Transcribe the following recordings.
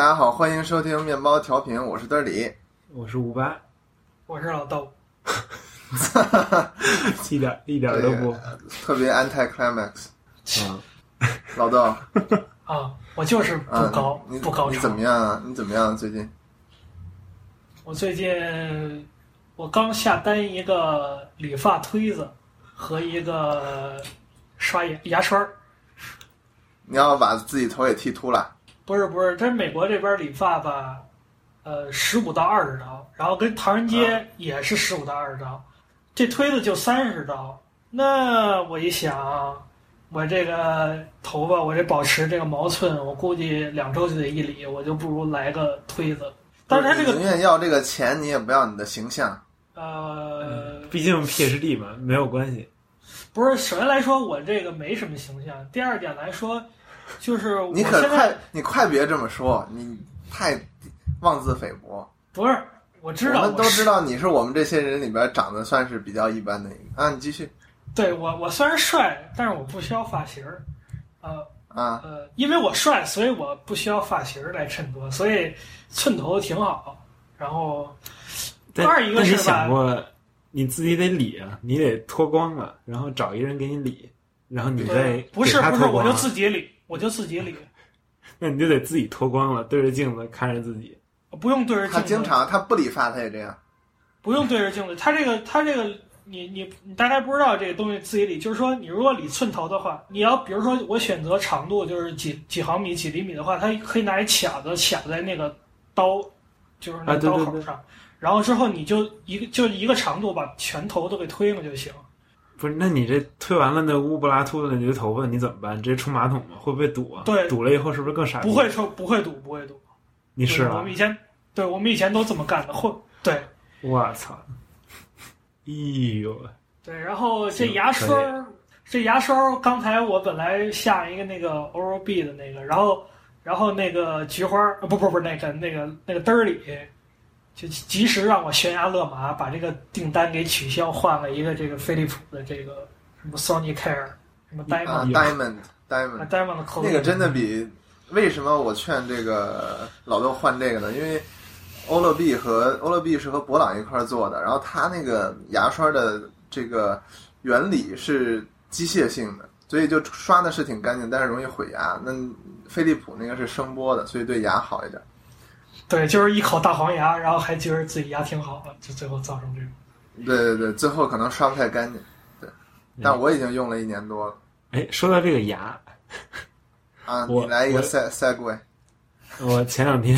大家好，欢迎收听面包调频，我是德里。我是五八，我是老豆，一点一点都不特别 anti climax。啊，老豆，啊，我就是不嗯高、你不高你怎。么样啊？你怎么样？最近？我最近我刚下单一个理发推子和一个刷牙牙刷儿，你要把自己头给剃秃了？不是不是，这美国这边理发吧，呃，十五到二十刀，然后跟唐人街也是十五到二十刀，这推子就三十刀。那我一想，我这个头发，我这保持这个毛寸，我估计两周就得一理，我就不如来个推子。但是他这个宁愿要这个钱，你也不要你的形象。呃，毕竟 PhD 嘛，没有关系。不是，首先来说，我这个没什么形象。第二点来说，就是你可现在快，你快别这么说，你太妄自菲薄。不是，我知道，我们都知道你是我们这些人里边长得算是比较一般的一个啊。你继续对我，我虽然帅，但是我不需要发型儿，呃啊。呃，因为我帅，所以我不需要发型儿来衬托，所以寸头挺好。然后但二一个是吧想过，你自己得理啊，你得脱光了，然后找一人给你理，然后你再，不是不是，我就自己理，我就自己理，那你就得自己脱光了，对着镜子看着自己。不用对着镜子。他经常他不理发，他也这样。不用对着镜子，他这个他这个你你你大概不知道这个东西自己理，就是说你如果理寸头的话，你要比如说我选择长度就是几几毫米几厘米的话，它可以拿一卡子卡在那个刀，就是那个啊对对对刀口上，然后之后你就一个就一个长度把全头都给推了就行。不是，那你这推完了那乌布拉秃的那堆头发，你怎么办？直接冲马桶吗？会不会堵啊？对堵了以后是不是更傻？不会，冲不会堵不会堵，你试了我们？以前对我们以前都这么干的，会对我操！哎呦，对，然后这牙刷儿，这牙刷儿，刚才我本来下一个那个 Oral B 的那个，然后然后那个菊花不不不，那个那个那个嘚儿里，就及时让我悬崖勒马，把这个订单给取消，换了一个这个飞利浦的这个什么 Sony Care，什么啊 Diamond、，Diamond 口那个真的比为什么我劝这个老豆换这个呢？因为欧乐 B 和欧乐 B 是和博朗一块儿做的，然后它那个牙刷的这个原理是机械性的，所以就刷的是挺干净，但是容易毁牙。那飞利浦那个是声波的，所以对牙好一点。对，就是一口大黄牙，然后还觉得自己牙挺好的，就最后造成这种。对对对，最后可能刷不太干净。对，但我已经用了一年多了哎，说到这个牙，啊！你我来一个赛赛柜我前两天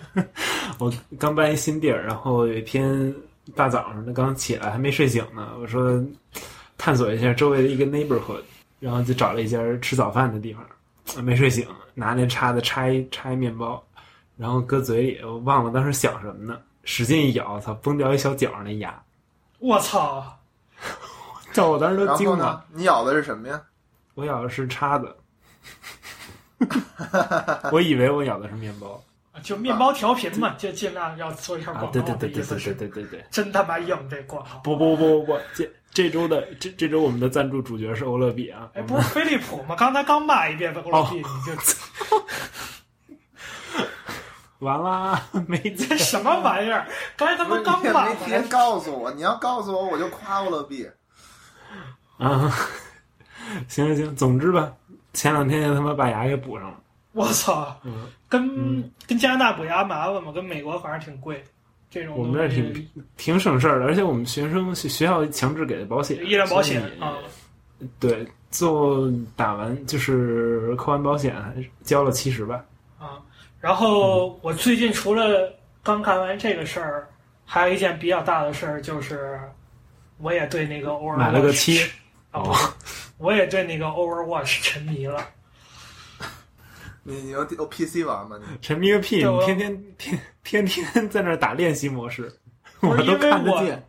我刚搬一新地儿，然后有一天大早上的刚起来还没睡醒呢，我说探索一下周围的一个 neighborhood，然后就找了一家吃早饭的地方，没睡醒，拿那叉子叉一叉一面包，然后搁嘴里，我忘了当时想什么呢，使劲一咬，操，崩掉一小角儿那牙，我操！叫我当时都惊了，，你咬的是什么呀？我咬的是叉子，我以为我咬的是面包就面包调频嘛，就尽量要做一下啊广，告对对对对对对对对对。真他妈硬这广告。不不不不不，这这周的这这周我们的赞助主角是欧乐比啊，哎，不是飞利浦吗？刚才刚骂一遍的欧乐 B，、你就 完啦，没这什么玩意儿？刚才他妈刚骂你也没提前告诉我，你要告诉我，我就夸我了 B。啊！行行行，总之吧，前两天他妈把牙给补上了。我操，嗯，跟、嗯跟加拿大补牙麻烦嘛，跟美国反正挺贵。这种我们这儿挺挺省事儿的，而且我们学生学学校强制给的保险，医疗保险啊，对，就打完就是扣完保险，交了七十吧。啊。然后我最近除了刚干完这个事儿，还有一件比较大的事儿，就是我也对那个 Overwatch 买了个七 啊，不是，我也对那个 Overwatch 沉迷了。你你有有 PC 玩吗？你沉迷个屁！你天天天天天在那儿打练习模式，我都看得见。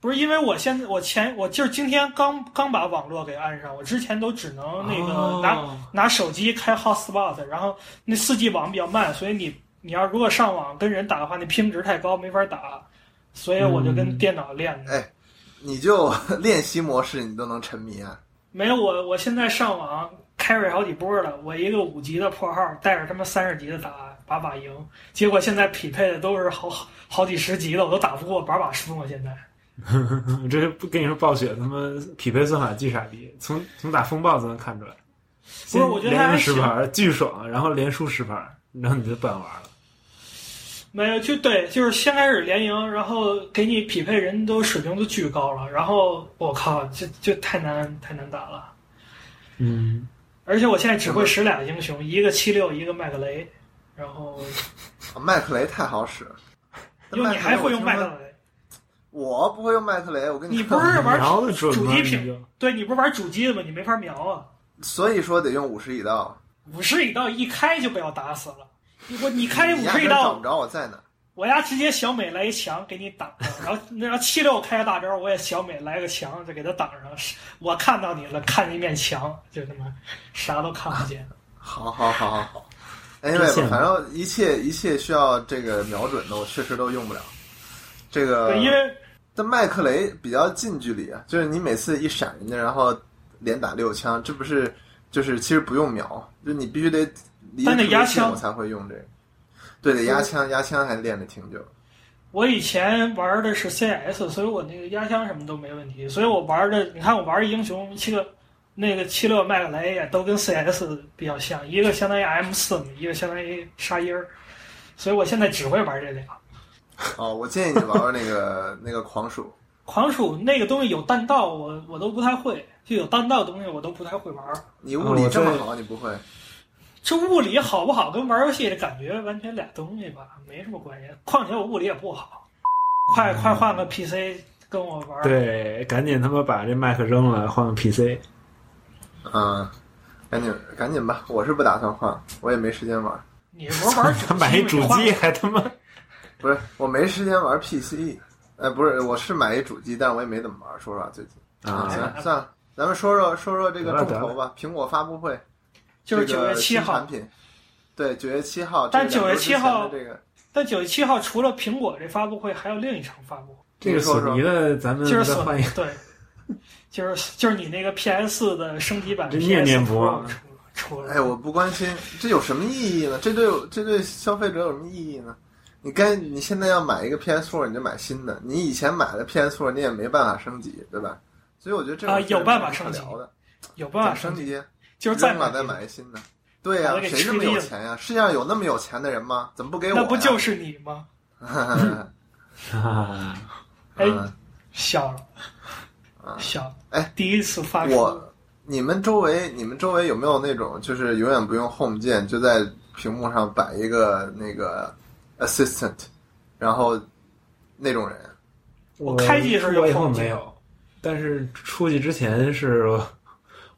不是因为我现在我前我就是今天刚刚把网络给安上，我之前都只能那个哦拿、拿手机开 hotspot，然后那四 G 网比较慢，所以你你要如果上网跟人打的话，那拼值太高没法打，所以我就跟嗯电脑练的。哎，你就 练习模式你都能沉迷啊？没有我我现在上网 carry 好几波了，我一个五级的破号带着他妈三十级的打，把把赢，结果现在匹配的都是好好好几十级的，我都打不过把把输了。现在 这不跟你说暴雪他妈匹配算法巨傻逼，从从打风暴就能看出来。不是我觉得他连赢还行十盘巨爽，然后连输十盘，然后你就不想玩了。没有就对，就是先开始连赢，然后给你匹配人都水平都巨高了，然后我靠，就就太难太难打了。嗯，而且我现在只会使俩英雄，一个七六，一个麦克雷，然后麦克雷太好使了。哟，你还会用麦克雷？雷？我不会用麦克雷，我跟你说不是玩瞄的？主机屏对你不是玩主机的吗？你没法瞄啊。所以说得用武士一道。五十一道一开就被我打死了，我你开五十一刀根儿找不，着我在哪。我丫直接小美来一墙给你挡上，然后然后七六开个大招，我也小美来个墙就给他挡上。是 我看到你了，看一面墙，就他妈啥都看不见。好好好好好。真 anyway，反正一切一切需要这个瞄准的，我确实都用不了。这个对，因为但麦克雷比较近距离啊，就是你每次一闪人家，然后连打六枪，这不是就是其实不用瞄，就你必须得离得压枪近我才会用这个。对，得压枪，压枪还练的挺久。我以前玩的是 CS，所以我那个压枪什么都没问题。所以我玩的，你看我玩的英雄七个，那个七六麦克雷也都跟 CS 比较像，一个相当于 M 四，一个相当于沙鹰儿。所以我现在只会玩这俩。哦，我建议你玩玩那个那个狂鼠。狂鼠那个东西有弹道，我我都不太会，就有弹道的东西我都不太会玩。你物理这么好，你不会？这物理好不好跟玩游戏的感觉完全俩东西吧，没什么关系。况且我物理也不好，快快换个 PC 跟我玩。，对，赶紧他妈把这麦克扔了，换个 PC。嗯，赶紧赶紧吧，我是不打算换，我也没时间玩。你不是玩主机他 买一主机还他妈不是，我没时间玩 PC。呃，不是，我是买一主机，但是我也没怎么玩，说实话，最近。啊！行，算了，咱们说说说说这个重头吧。苹果发布会就是九月七号产，品，对，九月七号。但九月这个两周之前7号的这个但九月七号除了苹果这发布会，还有另一场发布会，这个索尼的，咱们就是索再换一个。尼对，就是就是你那个 PS 四的升级版这念念不忘出出了。哎，我不关心，这有什么意义呢？这对这对消费者有什么意义呢？你该你现在要买一个 PS4，你就买新的。你以前买的 PS4，你也没办法升级，对吧？所以我觉得这个啊有办法升级的，有办法升级，级？就是再买再买一个新的。对呀、谁这么有钱呀？世界上有那么有钱的人吗？怎么不给我呀？那不就是你吗？啊，哎嗯笑了啊，笑了。哎，第一次发出，我，你们周围，你们周围有没有那种就是永远不用 Home 键，就在屏幕上摆一个那个 Assistant，然后那种人？我开机时有我以后没有，但是出去之前是我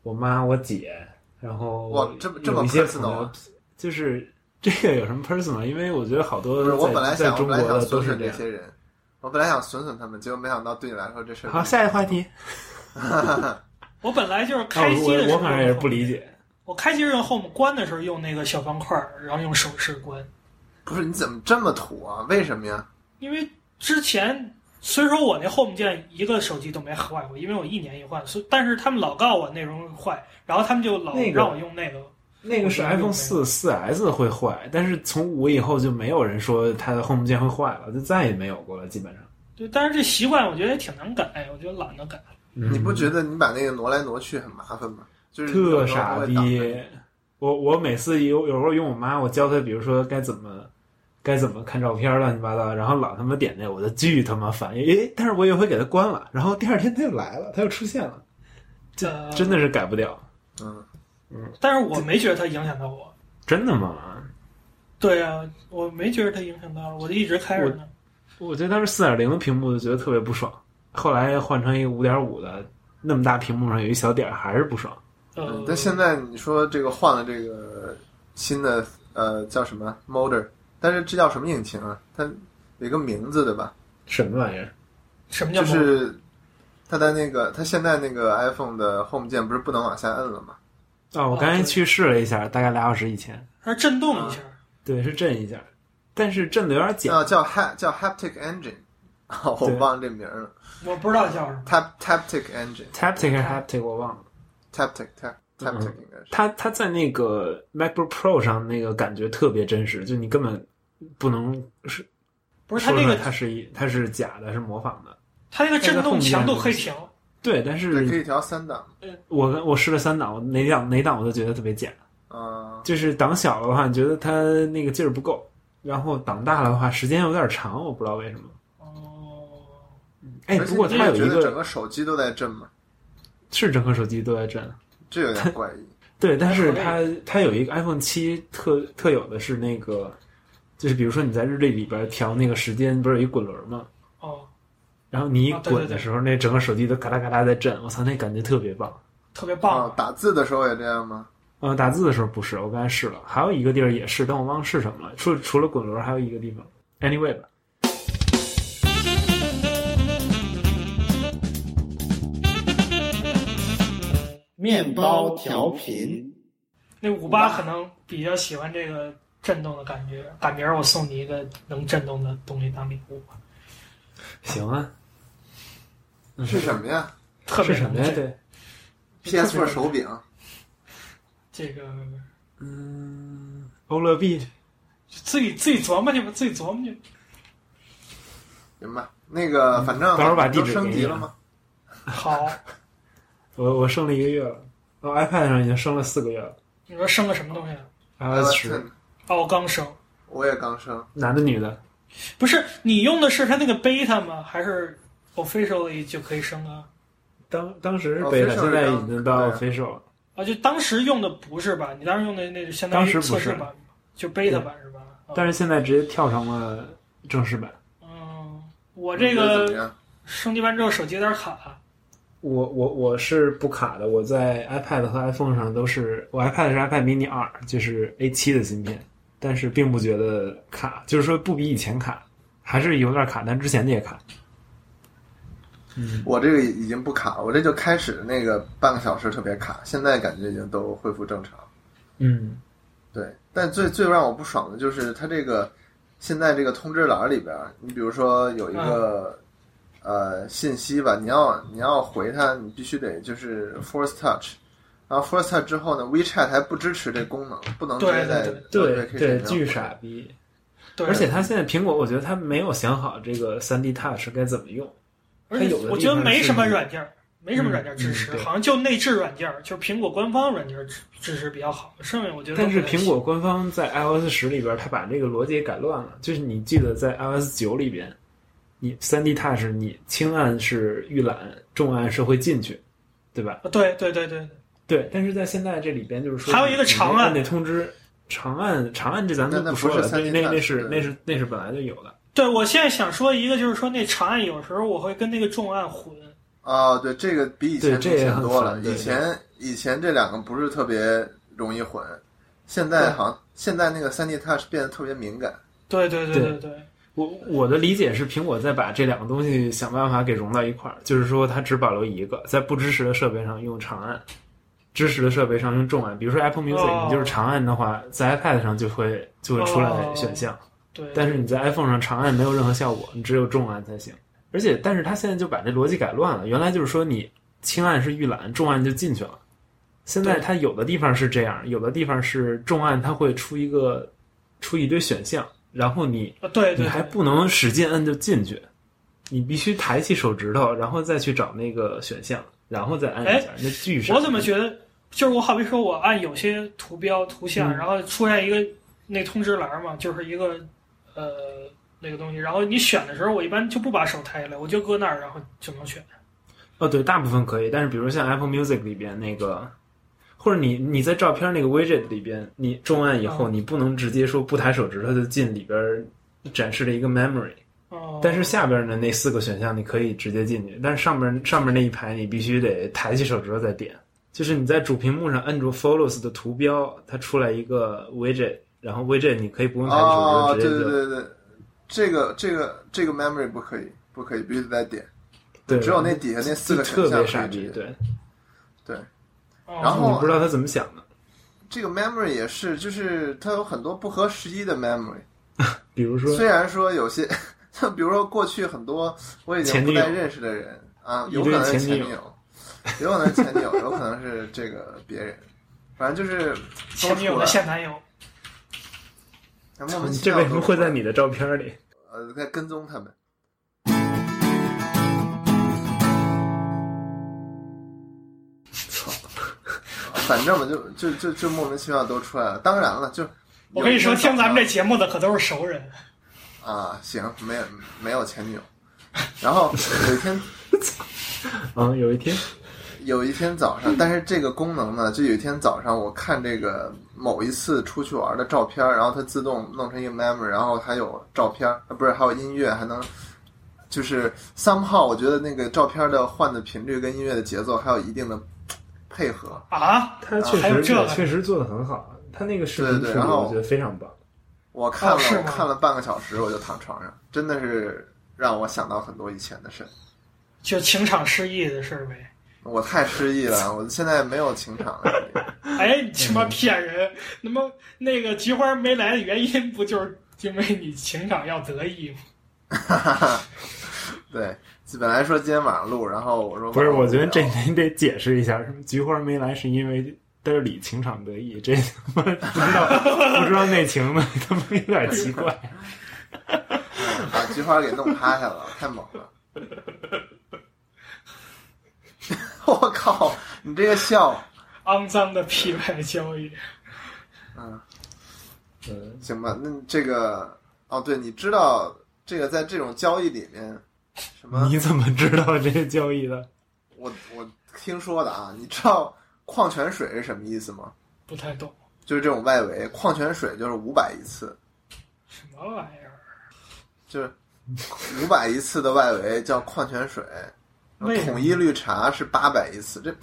我妈、我姐，然后哇这么这么 personal 就是这个有什么 personal？因为我觉得好多不是，我在本来想，中国本来想的都是这样。损损这些人，我本来想损损他们，结果没想到对你来说这事儿。好，下一个话题。我本来就是啊开机的时候，我我反正也是不理。解。我开机用 Home 关的时候用那个小方块儿，然后用手势关，不是你怎么这么土啊？为什么呀？因为之前虽说我那 Home 键一个手机都没坏过，因为我一年一换，所以但是他们老告我内容坏，然后他们就老让我用那个。那个是 iPhone 四四 S 会坏，但是从五以后就没有人说它的 Home 键会坏了，就再也没有过了，基本上。对，但是这习惯我觉得也挺难改，我觉得懒得改。嗯你不觉得你把那个挪来挪去很麻烦吗？就是特傻逼你！我我每次有有时候用我妈，我教她，比如说该怎么该怎么看照片，乱七八糟，然后老他妈点那，我就巨他妈烦。诶，但是我也会给她关了，然后第二天她又来了，她又出现了，这呃真的是改不掉。嗯嗯，但是我没觉得它影响到我。真的吗？对啊，我没觉得它影响到，我就一直开着呢。我觉得当时四点零的屏幕就觉得特别不爽，后来换成一个五点五的，那么大屏幕上有一小点儿还是不爽。呃嗯，但现在你说这个换了这个新的呃叫什么 motor，但是这叫什么引擎啊？它有一个名字对吧？什么玩意儿？什么叫模就是它的那个，它现在那个 iPhone 的 Home 键不是不能往下摁了吗？哦，我刚才去试了一下，大概俩小时以前，它是震动一下？对，是震一下，但是震的有点假。啊，叫 ha 叫 haptic engine，哦，我忘了这名儿了。我不知道叫什么。tap taptic engine Taptic 还是 haptic 我忘了。Taptic tap，Taptic 应该是。它它在那个 MacBook Pro 上那个感觉特别真实，就你根本不能是不是它那个它是一它是假的，是模仿的。它那个震动强度可以调，对，但是，可以调三档。我我试了三档，我哪档哪档我都觉得特别假。嗯，就是档小的话，你觉得它那个劲儿不够；然后档大了的话，时间有点长，我不知道为什么。哦，哎，不过它有一个整个个手机都在震吗？是整个手机都在震，这有点怪异。对，但是它它有一个 iPhone 七特特有的是那个，就是比如说你在日历里边调那个时间，不是有一滚轮吗？哦，然后你一滚的时候，那整个手机都嘎啦嘎啦在震，我操，那感觉特别棒。特别棒。哦，打字的时候也这样吗？呃，打字的时候不是，我刚才试了，还有一个地儿也是，但我忘了是什么了。除除了滚轮，还有一个地方，anyway 吧。面包调频，那五八可能比较喜欢这个震动的感觉，赶明儿我送你一个能震动的东西当礼物吧，行啊，是什么呀特别是什么呀？对，？PS4 手柄。这个嗯，欧乐 B，自己自己琢磨去吧，自己琢磨去。行吧，那个反正到时候把地址给你升级了吗？好，我我升了一个月了，我，iPad 上已经升了四个月了你说升了什么东西啊？，iOS 十，哦，我刚升，我也刚升，男的女的？不是你用的是它那个 beta 吗？还是 officially 就可以升啊？当当时是哦 beta，official 现在已经到 official 了。啊，就当时用的不是吧？你当时用的那就相当于当时不是测试版，就 beta 版是吧？啊但是现在直接跳成了正式版。嗯，我这个？升级完之后手机有点卡，我我我是不卡的，我在 iPad 和 iPhone 上都是，我 iPad 是 iPad mini 二，就是 A 七的芯片，但是并不觉得卡，就是说不比以前卡，还是有点卡，但之前的也卡。嗯，我这个已经不卡了，我这就开始那个半个小时特别卡，现在感觉已经都恢复正常。嗯，对，但最最让我不爽的就是它这个现在这个通知栏里边，你比如说有一个、呃信息吧，你要你要回他，你必须得就是 Force Touch，然后 Force Touch 之后呢，WeChat 还不支持这功能，不能直接在对对，巨傻逼。对，而且他现在苹果，我觉得他没有想好这个 3D Touch 该怎么用。而且有的我觉得没什么软件，没什么软件支持，嗯嗯好像就内置软件，就是苹果官方软件支支持比较好，剩下我觉得但是苹果官方在 iOS 十里边，他把这个逻辑给改乱了。就是你记得在 iOS 九里边，你三 D Touch 你轻按是预览，重按是会进去，对吧？啊对对对对，对。但是在现在这里边，就是说还有一个长按得通知，长按长按这咱们那那不说了，3D 那那是那是那是本来就有的。对我现在想说一个，就是说那长按有时候我会跟那个重按混，哦，对，这个比以前明显多了。以前以前这两个不是特别容易混，现在好像现在那个三 D Touch 变得特别敏感。对对对对对对，我我的理解是，苹果在把这两个东西想办法给融到一块儿，就是说它只保留一个，在不支持的设备上用长按，支持的设备上用重按。比如说 Apple Music，、哦你就是长按的话，在 iPad 上就会就会出来选项，对，但是你在 iPhone 上长按没有任何效果，你只有重按才行。而且，但是它现在就把这逻辑改乱了，原来就是说你轻按是预览，重按就进去了。现在它有的地方是这样，有的地方是重按，它会出一个出一堆选项，然后你啊对你还不能使劲摁就进去，你必须抬起手指头，然后再去找那个选项，然后再按一下，那巨傻。我怎么觉得，就是我好比说我按有些图标图像，嗯然后出现一个那通知栏嘛，就是一个呃那个东西，然后你选的时候，我一般就不把手抬起来，我就搁那儿，然后就能选。哦，对，大部分可以，但是比如像 Apple Music 里边那个，或者你你在照片那个 widget 里边，你重按以后，哦你不能直接说不抬手指头就进里边展示了一个 memory，哦，但是下边的那四个选项你可以直接进去，但是上面上面那一排你必须得抬起手指头再点，就是你在主屏幕上摁住 Follows 的图标，它出来一个 widget，然后 widget 你可以不用抬起手指哦，对头直接就。对对对，这个这个这个 memory 不可以，不可以，必须得再点。对，只有那底下那四个特选项别傻逼，可以直接对，对，哦然后你不知道他怎么想的。这个 memory 也是，就是它有很多不合时宜的 memory。比如说，虽然说有些，像 比如说过去很多我已经不太认识的人啊，有可能是前女友有可能是前女友，有可能是这个别人，反正就是前女友的现男友，了，莫名其这妙为什么会在你的照片里？呃在跟踪他们？反正吧，就就就就莫名其妙都出来了。当然了，就我跟你说，听咱们这节目的可都是熟人。啊，行，没有没有前女友。然后有一天嗯，有一天，有一天早上，但是这个功能呢，就有一天早上我看这个某一次出去玩的照片，然后它自动弄成一个 memory，然后还有照片，啊不是还有音乐，还能就是 somehow 我觉得那个照片的换的频率跟音乐的节奏还有一定的配合。啊，他确实还有这确实做的很好，他那个视频处理对对然后我觉得非常棒。我看了、看了半个小时，我就躺床上，真的是让我想到很多以前的事。就情场失意的事儿呗。我太失意了，我现在没有情场了。哎，你他妈骗人！那么那个菊花没来的原因，不就是因为你情场要得意吗？对，本来说今天晚上录，然后我说不是，我觉得这你得解释一下，什么菊花没来是因为嘚里情场得意，这他妈不知道不知道内情的，他妈有点奇怪。把菊花给弄趴下了，太猛了！我靠，你这个笑，肮脏的屁外交易，嗯，嗯，行吧，那这个哦，对，你知道这个在这种交易里面，什么？你怎么知道这个交易的？我我听说的啊，你知道矿泉水是什么意思吗？不太懂就是这种外围，矿泉水就是五百一次，什么玩意儿。就是五百一次的外围叫矿泉水，统一绿茶是八百一次。这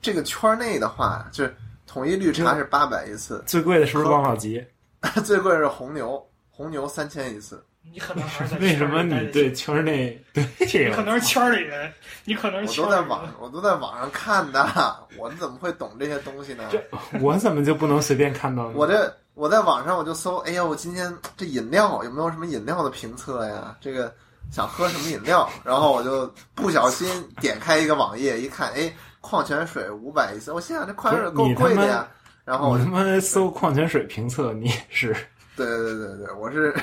这个圈内的话，就是统一绿茶是八百一次，最贵的是不是王小吉？最贵是红牛，红牛三千一次。你可能还是在为什么你对圈内 对这个？你可能是圈儿里人，你可能我是圈儿里人都在网，我都在网上看的，我怎么会懂这些东西呢？我怎么就不能随便看到呢？我这我在网上我就搜，哎呀，我今天这饮料有没有什么饮料的评测呀？这个想喝什么饮料？然后我就不小心点开一个网页，一看，哎，矿泉水五百一次，我心想这矿泉水够贵的呀。然后我他妈搜矿泉水评测，你也是对对对对，我是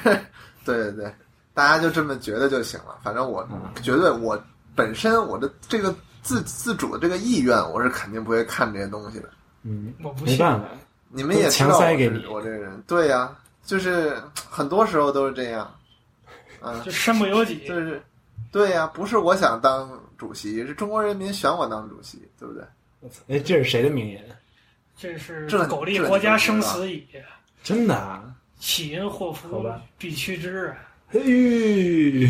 对对对，大家就这么觉得就行了。反正我嗯绝对我本身我的这个自自主的这个意愿，我是肯定不会看这些东西的。嗯，我不信。没办法，你们也知道强塞给你我这个人，对呀、就是很多时候都是这样，嗯，就身不由己就。是对呀、不是我想当主席，是中国人民选我当主席，对不对？哎，这是谁的名言？这是这苟利这国家生死以，真的啊？岂因祸福必趋之啊！嘿，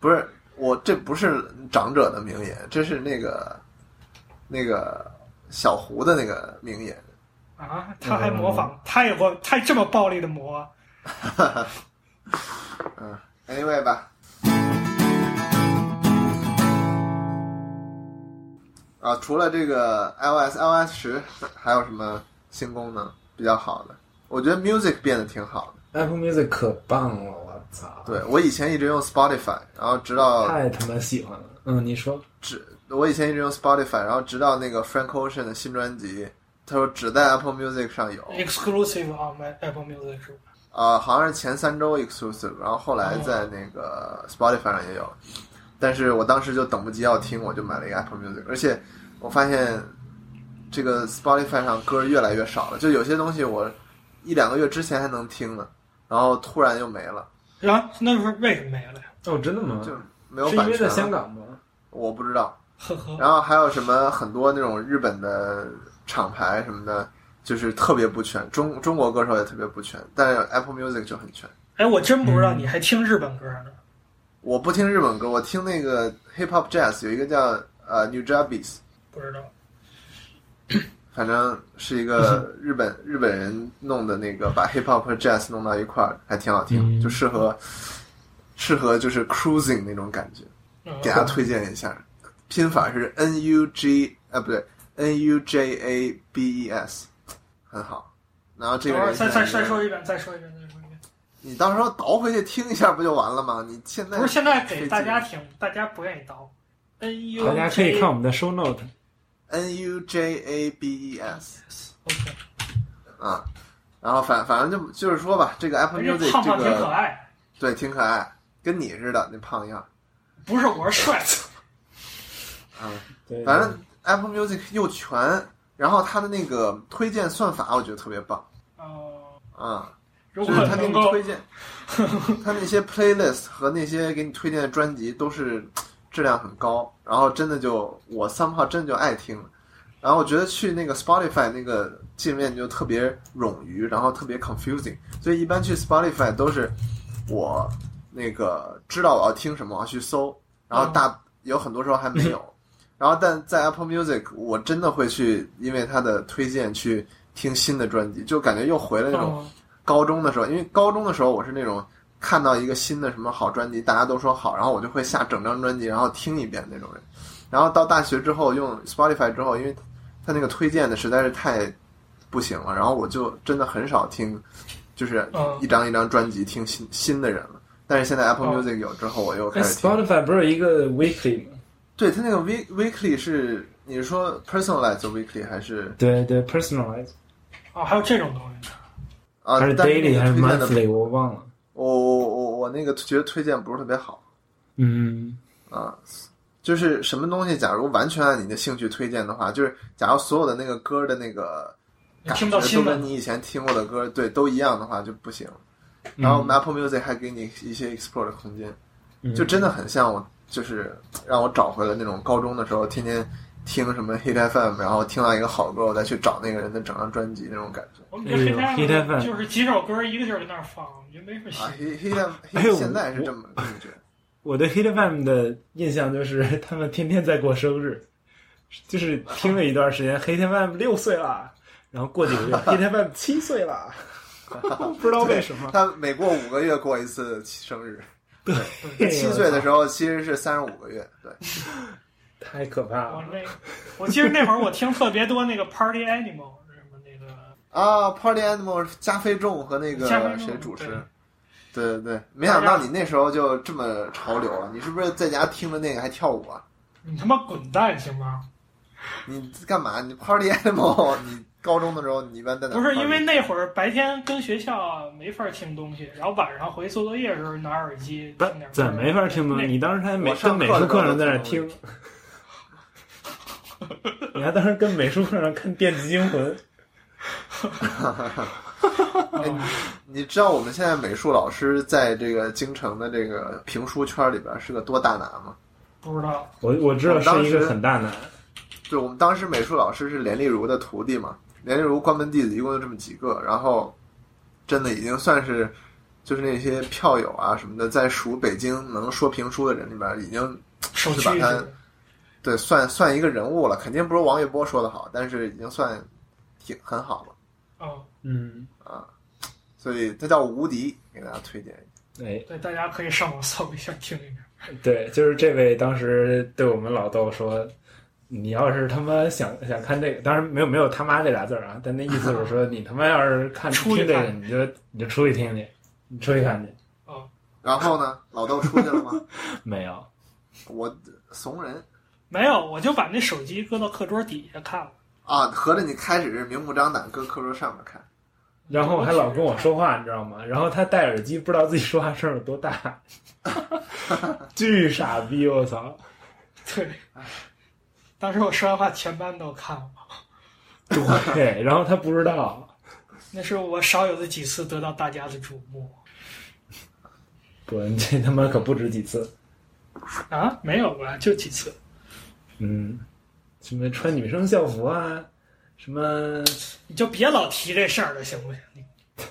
不是我，这不是长者的名言，这是那个那个小胡的那个名言。啊，他还模仿，他也会，他这么暴力的模，嗯，anyway 吧。啊，除了这个 iOS iOS 十，还有什么新功能比较好的？我觉得 Music 变得挺好的。Apple Music 可棒了，我操！对我以前一直用 Spotify，然后直到太他妈喜欢了。嗯，你说只我以前一直用 Spotify，然后直到那个 Frank Ocean 的新专辑，他说只在 Apple Music 上有，exclusive on my Apple Music 是吧？呃，好像是前三周 exclusive，然后后来在那个 Spotify 上也有，但是我当时就等不及要听，我就买了一个 Apple Music，而且我发现这个 Spotify 上歌越来越少了，就有些东西我一两个月之前还能听呢，然后突然就没了，然后那是为什么没了呀？哦，真的吗？就没有是因为在版权。香港吗？我不知道。呵呵，然后还有什么很多那种日本的厂牌什么的，就是特别不全，中中国歌手也特别不全，但是 Apple Music 就很全。哎，我真不知道你还听日本歌呢。我不听日本歌，我听那个 Hip Hop Jazz，有一个叫呃 New Jabbies，不知道，反正是一个日本日本人弄的那个，把 Hip Hop 和 Jazz 弄到一块儿，还挺好听，嗯就适合适合就是 cruising 那种感觉，嗯给大家推荐一下。拼法是 N U G 啊不对 N U J A B E S，很好。然后这个人再再再说一遍，再说一遍，再说一遍。你到时候倒回去听一下不就完了吗？你现在不是现在给大家听，大家不愿意倒。N U 大家可以看我们的 show note。N U J A B E S OK，啊。然后反反正就就是说吧，这个 Apple Music 胖胖挺可这个爱，对挺可爱，跟你似的那胖样不是我是帅，啊。对，反正 Apple Music 又全，然后它的那个推荐算法我觉得特别棒哦，啊。如果就是他给你推荐，他那些 playlist 和那些给你推荐的专辑都是质量很高，然后真的就我 somehow 真的就爱听。然后我觉得去那个 Spotify 那个界面就特别冗余，然后特别 confusing，所以一般去 Spotify 都是我那个知道我要听什么，我要去搜，然后大有很多时候还没有。然后但在 Apple Music 我真的会去，因为它的推荐去听新的专辑，就感觉又回了那种。嗯高中的时候，因为高中的时候我是那种看到一个新的什么好专辑，大家都说好，然后我就会下整张专辑，然后听一遍那种人。然后到大学之后用 Spotify 之后，因为他那个推荐的实在是太不行了，然后我就真的很少听，就是嗯一张一张专辑听新新的人了。但是现在 Apple 哦 Music 有之后，我又哎开始听。Spotify 不是一个 weekly 吗？对他那个 week weekly 是你是说 personalized weekly 还是对对，personalized 哦，还有这种东西呢。啊？还是 daily 还是推荐的 monthly，我忘了。我我那个觉得推荐不是特别好。嗯，啊，就是什么东西，假如完全按你的兴趣推荐的话，就是假如所有的那个歌的那个你感觉听到新的都跟你以前听过的歌对都一样的话就不行。然后嗯 Apple Music 还给你一些 explore 的空间，嗯就真的很像我，就是让我找回了那种高中的时候天天听什么 Hit FM，然后听到一个好歌，我再去找那个人的整张专辑那种感觉。我们觉得哎呦 Hit FM 就是几首歌一个劲儿在那儿放，我觉得没什么啊。，Hit Hit FM 现在是这么这么觉得。我对 Hit FM 的印象就是 他们天天在过生日，就是听了一段时间 Hit FM 六岁了，然后过几个月 Hit FM 七岁了，不知道为什么。他每过五个月过一次生日，对七岁的时候其实是三十五个月，对。太可怕了。我那，我记得那会儿我听特别多那个 Party Animal 什么那个，啊，Party Animal 加菲重和那个谁主持？对对对，没想到你那时候就这么潮流了。你是不是在家听着那个还跳舞啊？你他妈滚蛋行吗？你干嘛？你 Party Animal？你高中的时候你一般在哪？不是因为那会儿白天跟学校没法听东西，然后晚上回做作业的时候拿耳机。怎么没法听东西你当时还美我上课上在那听，你还当时跟美术课上看《电击惊魂》，哦你知道我们现在美术老师在这个京城的这个评书圈里边是个多大拿吗？不知道，我我知道是一个很大拿。对，我们当时美术老师是连丽如的徒弟嘛，连丽如关门弟子一共就这么几个，然后真的已经算是就是那些票友啊什么的，在数北京能说评书的人里边，已经首是把他。对算算一个人物了，肯定不如王玥波说的好，但是已经算挺很好了，哦，嗯啊，所以他叫无敌，给大家推荐一下。哎，对，大家可以上网搜一下听一下。对，就是这位当时对我们老豆说，你要是他妈想想看这个，当然没有没有他妈这俩字儿啊，但那意思是说，你他妈要是看 出去听这个，你就你就出去听去，你出去看去。哦，然后呢，老豆出去了吗？没有，我怂人没有，我就把那手机搁到课桌底下看了。啊，合着你开始是明目张胆搁课桌上面看。然后还老跟我说话，你知道吗？然后他戴耳机，不知道自己说话声有多大，巨傻逼！我操！对，当时我说完话，全班都看我。对，然后他不知道，那是我少有的几次得到大家的瞩目不，这他妈可不止几次。啊！没有吧？就几次。嗯，什么穿女生校服啊，什么你就别老提这事儿了，行不行？你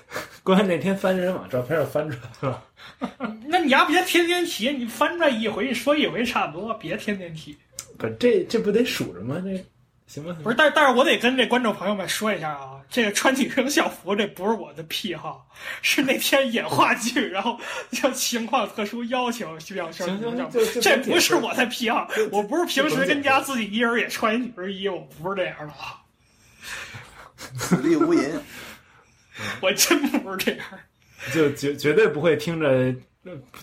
关键那天翻人网照片又翻出来了。那你丫别天天提，你翻出来一回说一回差不多，别天天提。不，这这不得数着吗？这行吧？不是，但是但是我得跟这观众朋友们说一下啊，这个穿女生校服这不是我的癖好，是那天演话剧，然后 就情况特殊要求需要穿女生校服，这不是我的癖好，我不是平时跟家自己一人也穿一女生衣服，不是这样的啊，此地无银。我真不是这样。就绝绝对不会听着，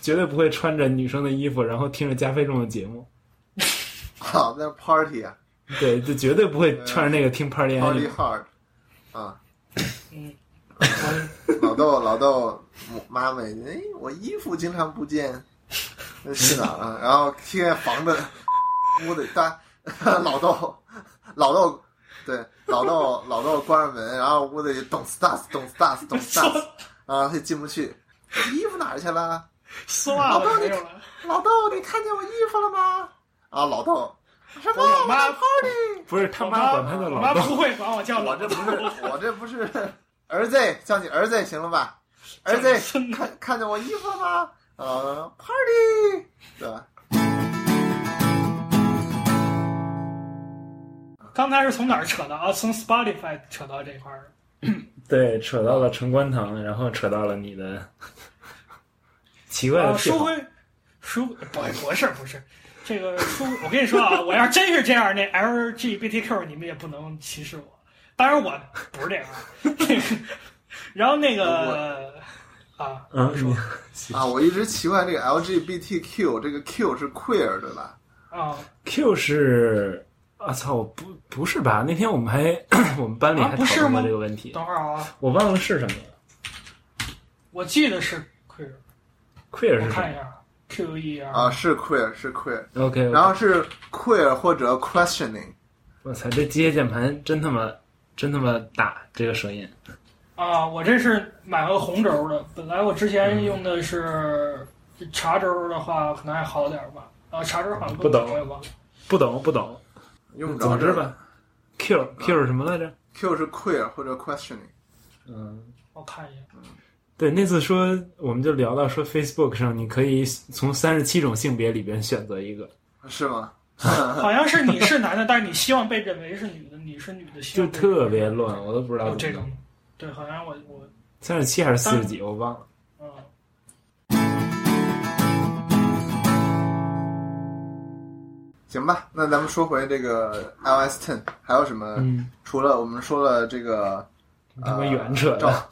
绝对不会穿着女生的衣服，然后听着加菲众的节目。好，那 party 啊，对，就绝对不会穿着那个听 Party Party Animal。Hard 啊，嗯，老豆老豆妈妈，哎，我衣服经常不见，那去哪儿了？然后听见房子 屋里大 老豆老豆对老豆老豆关上门，然后屋里咚斯大斯咚斯大斯咚斯大斯，啊，他进不去，衣服哪儿去了？丝袜子没有了。老豆，你看见我衣服了吗？啊，老豆，什么？我妈 party。不是他我妈管他的老妈，不会管我叫老我这不是，我这不是儿子，叫你儿子行了吧？儿子，看看见我衣服了吗？呃，party，对吧？刚才是从哪儿扯的啊？从 Spotify 扯到这块儿。对，扯到了陈官堂，然后扯到了你的奇怪的啊，癖好。说回说不不是不是，这个说我跟你说啊，我要真是这样，那 LGBTQ 你们也不能歧视我。当然我不是这样啊。这 个然后那个啊，嗯，啊，我一直奇怪这个 LGBTQ，这个 Q 是 queer 对吧？啊 Q 是啊操，我不不是吧？那天我们还 我们班里啊还讨论过这个问题，等会儿啊，我忘了是什么了。我记得是 queer，Queer 我是什么看一下，Q E R 啊，是 queer，是 queer，？OK，然后是 queer 或者 questioning，我操，这机械键盘真他妈真他妈大，这个声音。啊，我这是买了红轴的，本来我之前用的是茶轴的话，可能还好点儿吧。啊，茶轴好像不懂我也忘了。不懂不懂，用不着这个。总之吧，Q Q 是什么来着？Q 是 queer 或者 questioning，嗯，我看一眼，对，那次说我们就聊到说 Facebook 上你可以从三十七种性别里边选择一个，是吗？好像是你是男的，但是你希望被认为是女的，你是女的，希就特别乱，我都不知道有这种。对，好像我我三十七还是四十几，我忘了。嗯，行吧，那咱们说回这个 iOS Ten，还有什么？嗯，除了我们说了这个他妈远扯照的。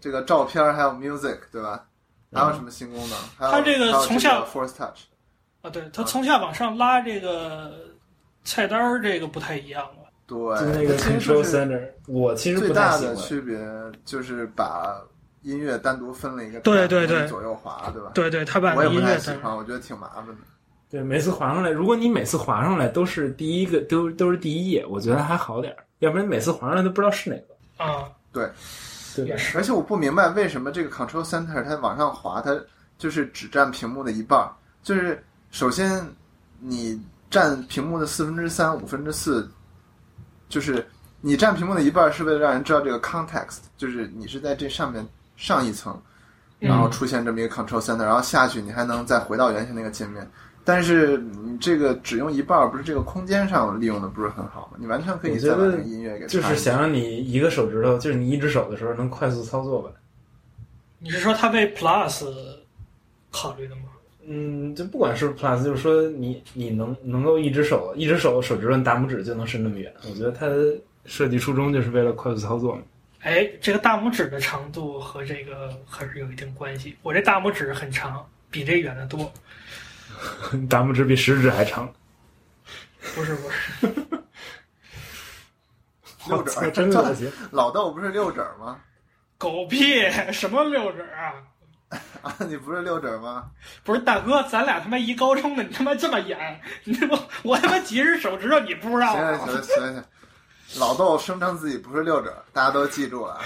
这个照片，还有 music，对吧？还有什么新功能？还有它这个从下 Force Touch，啊，对，它从下往上拉这个菜单儿，这个不太一样了。对，就那个 Control 就是 Center，我其实最。大的区别就是把音乐单独分了一个对对对左右滑，对吧？对对，它把我也不音乐在太喜欢，我觉得挺麻烦的。对，每次滑上来，如果你每次滑上来都是第一个，都都是第一页，我觉得还好点儿。要不然每次滑上来都不知道是哪个，啊，对而且我不明白为什么这个 Control Center 它往上滑，它就是只占屏幕的一半。就是首先你占屏幕的四分之三、五分之四，就是你占屏幕的一半是为了让人知道这个 context，就是你是在这上面上一层，然后出现这么一个 Control Center，然后下去你还能再回到原先那个界面。但是你这个只用一半儿，不是这个空间上利用的不是很好吗？你完全可以我觉得再把那个音乐给就是想让你一个手指头，就是你一只手的时候能快速操作吧。你是说它为 Plus 考虑的吗？嗯，就不管是不是 Plus，就是说你你能能够一只手一只手手指头大拇指就能伸那么远，我觉得它的设计初衷就是为了快速操作嘛。哎，这个大拇指的长度和这个还是有一定关系。我这大拇指很长，比这远的多。大拇指比食指还长，不是不是，六指真恶心。老豆不是六指儿吗？狗屁！什么六指啊？啊，你不是六指吗？不是大哥，咱俩他妈一高中的，你他妈这么演，你他妈我他妈几只手指头你不知道行啊？行行行行，老豆声称自己不是六指，大家都记住了啊。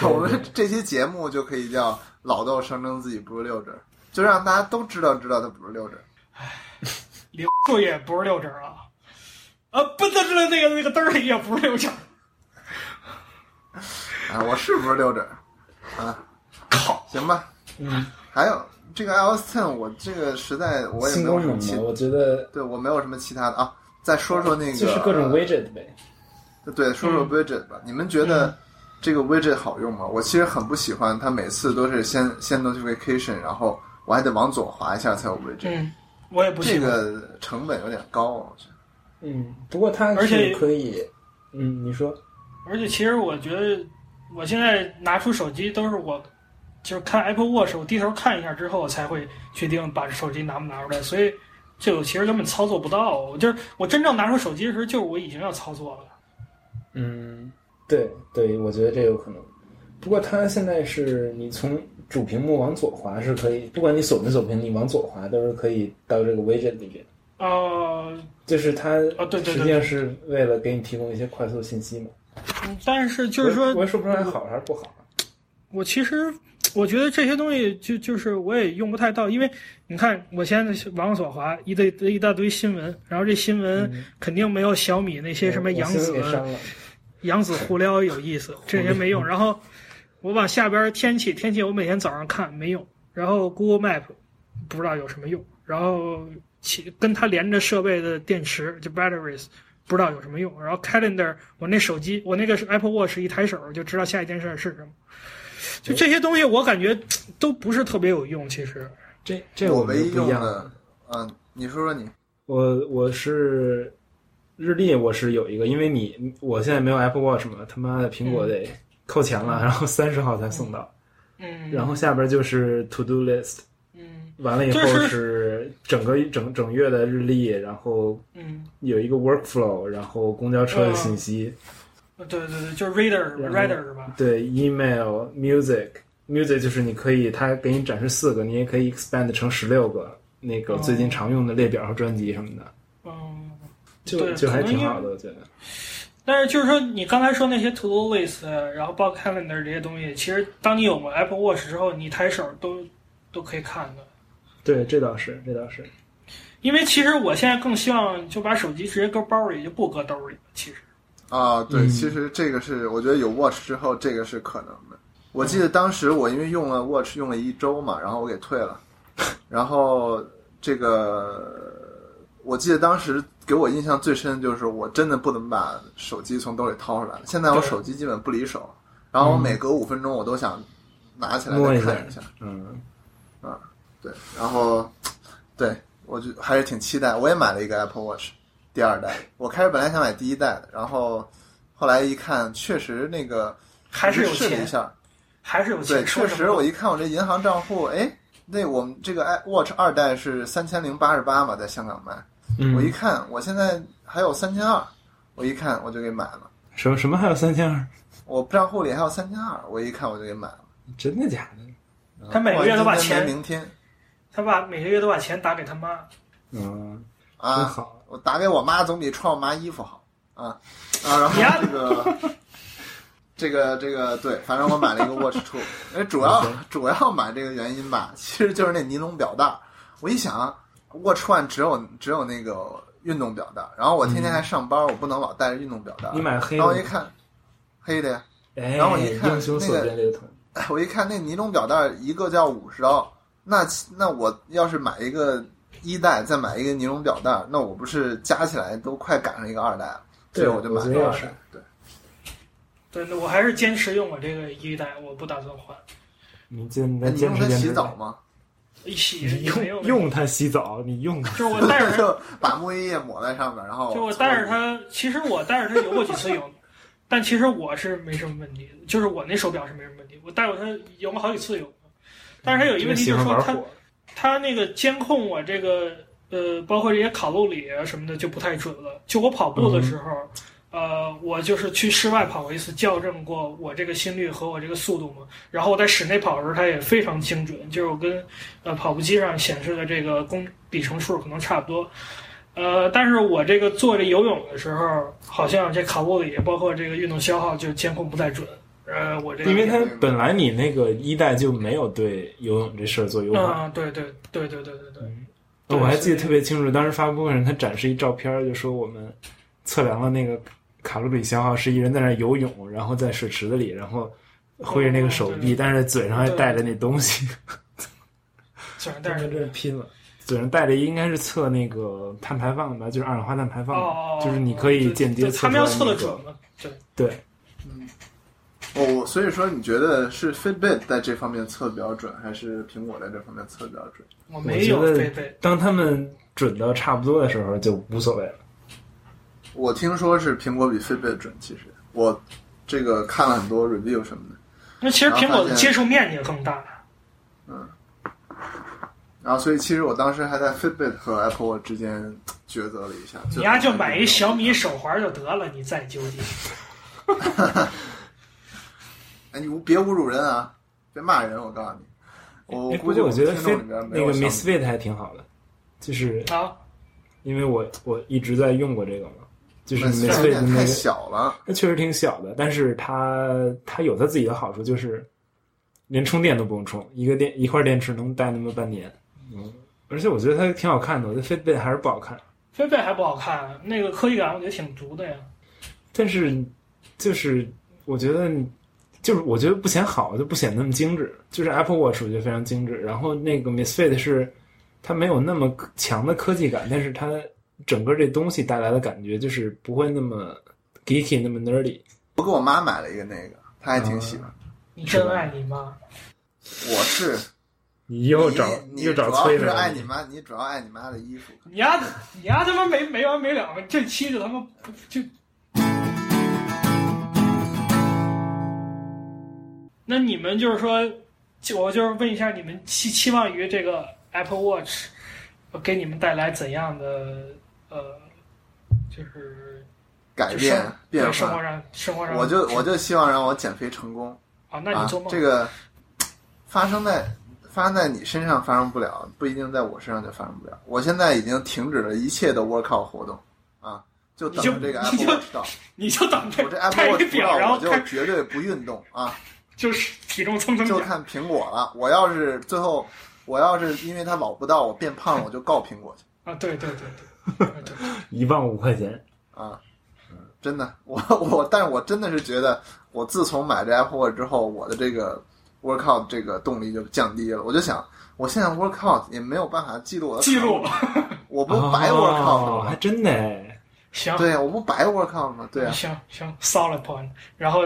就我们这期节目就可以叫老豆声称自己不是六指儿，就让大家都知道知道他不是六指儿。零数也不是六指啊，啊，不得知道那个那个嘚儿里也不是六指。啊，我是不是六指？啊，靠！行吧。嗯，还有这个 iOS Ten，我这个实在我也没有什么其我觉得对我没有什么其他的啊。再说说那个，就是各种 widget 呗。对，说说嗯 widget 吧。你们觉得这个 widget 好用吗？我其实很不喜欢，它每次都是先先 notification，然后我还得往左滑一下才有 widget，、嗯，我也不喜这。个成本有点高，我觉得。嗯，不过它而且可以，嗯，你说，而且其实我觉得，我现在拿出手机都是我，就是看 Apple Watch，我低头看一下之后，我才会决定把这手机拿不拿出来。所以这个其实根本操作不到。我就是我真正拿出手机的时候，就是我已经要操作了。嗯，对对，我觉得这有可能。不过它现在是你从主屏幕往左滑是可以，不管你锁没锁屏，你往左滑都是可以到这个 widget 里边。呃，就是它啊对对对实际上是为了给你提供一些快速信息嘛。嗯但是就是说我，也说不出来好还是不好。我其实我觉得这些东西就就是我也用不太到，因为你看我现在往左滑一堆一大堆新闻，然后这新闻肯定没有小米那些什么我杨子心给删了。扬子互撩有意思，这些没用。然后我往下边天气，天气我每天早上看没用。然后 Google Map 不知道有什么用。然后其跟它连着设备的电池就 batteries 不知道有什么用。然后 Calendar 我那手机我那个是 Apple Watch 一抬手就知道下一件事是什么。就这些东西我感觉都不是特别有用，其实。这这我唯一不一样。用的，嗯，你说说你，我我是日历，我是有一个，因为你我现在没有 Apple Watch 嘛，他妈的苹果得扣钱了，然后三十号才送到，嗯，然后下边就是 To Do List，嗯。完了以后是是整个整整月的日历，然后嗯，有一个 Workflow，然后公交车的信息，对对对，就是 Reader Reader 是吧？对 Email、Music。Music 就是你可以，它给你展示四个，你也可以 expand 成十六个那个最近常用的列表和专辑什么的，嗯，就就还挺好的，我觉得。但是就是说，你刚才说那些 to do list，然后包括 calendar 这些东西，其实当你有了 Apple Watch 之后，你抬手都都可以看的。对，这倒是，这倒是。因为其实我现在更希望就把手机直接搁包里，就不搁兜里了。其实，啊，对，嗯其实这个是我觉得有 Watch 之后，这个是可能的。我记得当时我因为用了 Watch 用了一周嘛，然后我给退了，然后这个我记得当时给我印象最深的就是我真的不能把手机从兜里掏出来了。现在我手机基本不离手，然后我每隔五分钟我都想拿起来再看一下。嗯，啊对，然后对我就还是挺期待。我也买了一个 Apple Watch 第二代，我开始本来想买第一代的，然后后来一看，确实那个还是有了一，下，还是有钱。对，确实我一看我这银行账户，哎，那我们这个 Watch 二代是三千零八十八嘛，在香港卖，嗯我一看我现在还有三千二，我一看我就给买了，什么什么还有三千二？我账户里还有三千二，我一看我就给买了。真的假的？他每个月都把钱，明天他把每个月都把钱打给他妈。嗯，真啊，好。我打给我妈总比穿我妈衣服好啊啊！然后这个 这个这个对，反正我买了一个 Watch Two，哎，主要主要买这个原因吧，其实就是那尼龙表带儿。我一想，Watch One 只有只有那个运动表带儿，然后我天天还上班，我不能老带着运动表带儿。你买黑的？然后一看黑的呀，哎，然后我一看英雄所见略同。我一看那尼龙表带儿一个叫五十刀，那那我要是买一个一代，再买一个尼龙表带儿，那我不是加起来都快赶上一个二代了？所以对我就买了二代。对，对，那我还是坚持用我这个一代，我不打算换。你坚哎你再坚用它洗。澡吗？一洗用用它洗澡，你用它。就是我带着它，把沐浴液抹在上面，然后就我带着它，其实我带着它游过几次泳，但其实我是没什么问题，就是我那手表是没什么问题，我带过它游过好几次泳，但是它有一个问题就是说它。它那个监控我这个呃，包括这些卡路里啊什么的就不太准了。就我跑步的时候，呃，我就是去室外跑过一次，校正过我这个心率和我这个速度嘛。然后我在室内跑的时候，它也非常精准，就是我跟呃跑步机上显示的这个公比乘数可能差不多。呃，但是我这个做这游泳的时候，好像这卡路里包括这个运动消耗就监控不太准。呃，我这个因为它本来你那个一代就没有对游泳这事儿做优化。嗯，对对对对对对对。我还记得特别清楚，当时发布会上他展示一照片，就说我们测量了那个卡路里消耗，是一人在那游泳，然后在水池子里，然后挥着那个手臂，哦但是嘴上还带着那东西，虽然但是在这拼了。嘴上带着应该是测那个碳排放吧，就是二氧化碳排放，哦，就是你可以间接测出来他们要测。的准吗？对，对，我所以说，你觉得是 Fitbit 在这方面测的比较准，还是苹果在这方面测的比较准？我没觉得。当他们准到差不多的时候，就无所谓了。我听说是苹果比 Fitbit 准，其实我这个看了很多 review 什么的。那其实苹果的接触面积也更大。嗯然后所以其实我当时还在 Fitbit 和 Apple Watch 之间抉择了一下。你丫就买一小米手环就得了，你再纠结。哎，你别侮辱人啊！别骂人，我告诉你。我哎估计我觉得 Fit 那个有小米 Misfit 还挺好的，就是啊，因为我我一直在用过这个嘛，就是太的那个，小了。它确实挺小的，但是它它有它自己的好处，就是连充电都不用充，一个电一块电池能待那么半年。嗯，而且我觉得它挺好看的，我觉得 Fitbit 还是不好看，飞贝还不好看，那个科技感我觉得挺足的呀。但是就是我觉得就是我觉得不显好，就不显那么精致。就是 Apple Watch 我觉得非常精致，然后那个 Misfit 是它没有那么强的科技感，但是它整个这东西带来的感觉就是不会那么 geeky 那么 nerdy。我给我妈买了一个那个，她还挺喜欢。你真爱你妈！我是你又找你你又找主要是崔了，爱你妈，你主要爱你妈的衣服。你丫你丫他妈没没完没了，这期子他妈就。那你们就是说，就我就是问一下，你们期期望于这个 Apple Watch 给你们带来怎样的呃，就是改变变对生活化，上生活上，我就我就希望让我减肥成功啊，那啊你做！梦、这个发生在发生在你身上发生不了，不一定在我身上就发生不了。我现在已经停止了一切的 workout 活动啊，就等着这个 Apple Watch 到。你就等着我这 Apple Watch 到，我就绝对不运动啊，就是体重蹭蹭就。看苹果了。我要是最后，我要是因为它老不到我变胖了，我就告苹果去啊，对对对对，一万五块钱。啊！真的，我我，但是我真的是觉得，我自从买这 Apple Watch 之后，我的这个 workout 这个动力就降低了。我就想，我现在 workout 也没有办法记录我的记录我不白 workout 吗哦，还？真的哎。行，对，我不白 workout 吗？对啊，行行，solid point。然后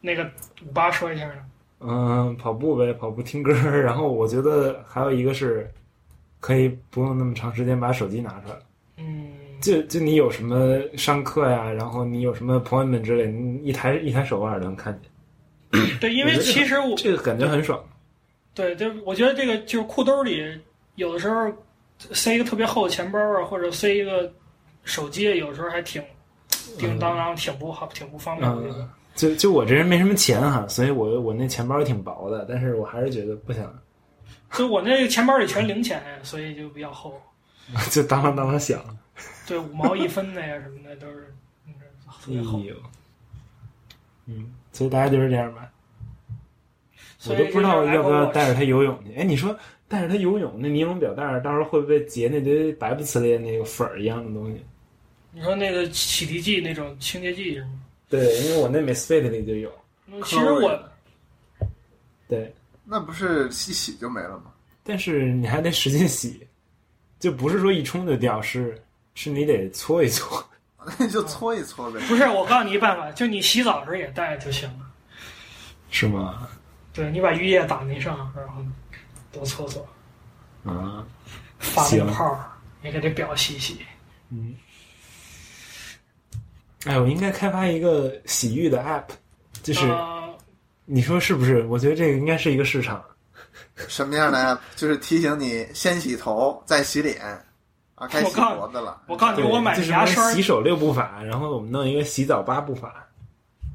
那个五八说一下呢？嗯，跑步呗，跑步听歌。然后我觉得还有一个是，可以不用那么长时间把手机拿出来。嗯，就就你有什么上课呀，然后你有什么 appointment 之类，你一抬一抬手腕就能看见，对，因为其实我这个感觉很爽。对，就我觉得这个就是裤兜里有的时候塞一个特别厚的钱包啊，或者塞一个手机，有时候还挺叮叮当当，挺不好，挺不方便的。嗯，就就我这人没什么钱哈，所以我我那钱包也挺薄的，但是我还是觉得不想，就我那个钱包里全零钱，所以就比较厚。就当啷当啷响。对，五毛一分的呀什么的都是嗯特别厚哎。呦，嗯，所以大家就是这样吧。我都不知道要不要带着它游泳去。哎，你说带着它游泳，那尼龙表带儿到时候会不会结那堆白不呲咧那个粉儿一样的东西？你说那个洗涤剂那种清洁剂是吗？对，因为我那 Misfit 里就有。嗯其实我对，那不是洗洗就没了吗？但是你还得使劲洗，就不是说一冲就掉，是是你得搓一搓。那 你就搓一搓呗。不是，我告诉你一办法，就你洗澡的时候也带就行了。是吗？对你把浴液打那上，然后多搓搓，啊，发那个行泡儿，也给这表洗洗。嗯。哎，我应该开发一个洗浴的 app，就是、呃，你说是不是？我觉得这个应该是一个市场。什么样的 app？就是提醒你先洗头，再洗脸，啊，该洗脖子了。我告诉你，我买就是牙刷洗，手六步法，然后我们弄一个洗澡八步法。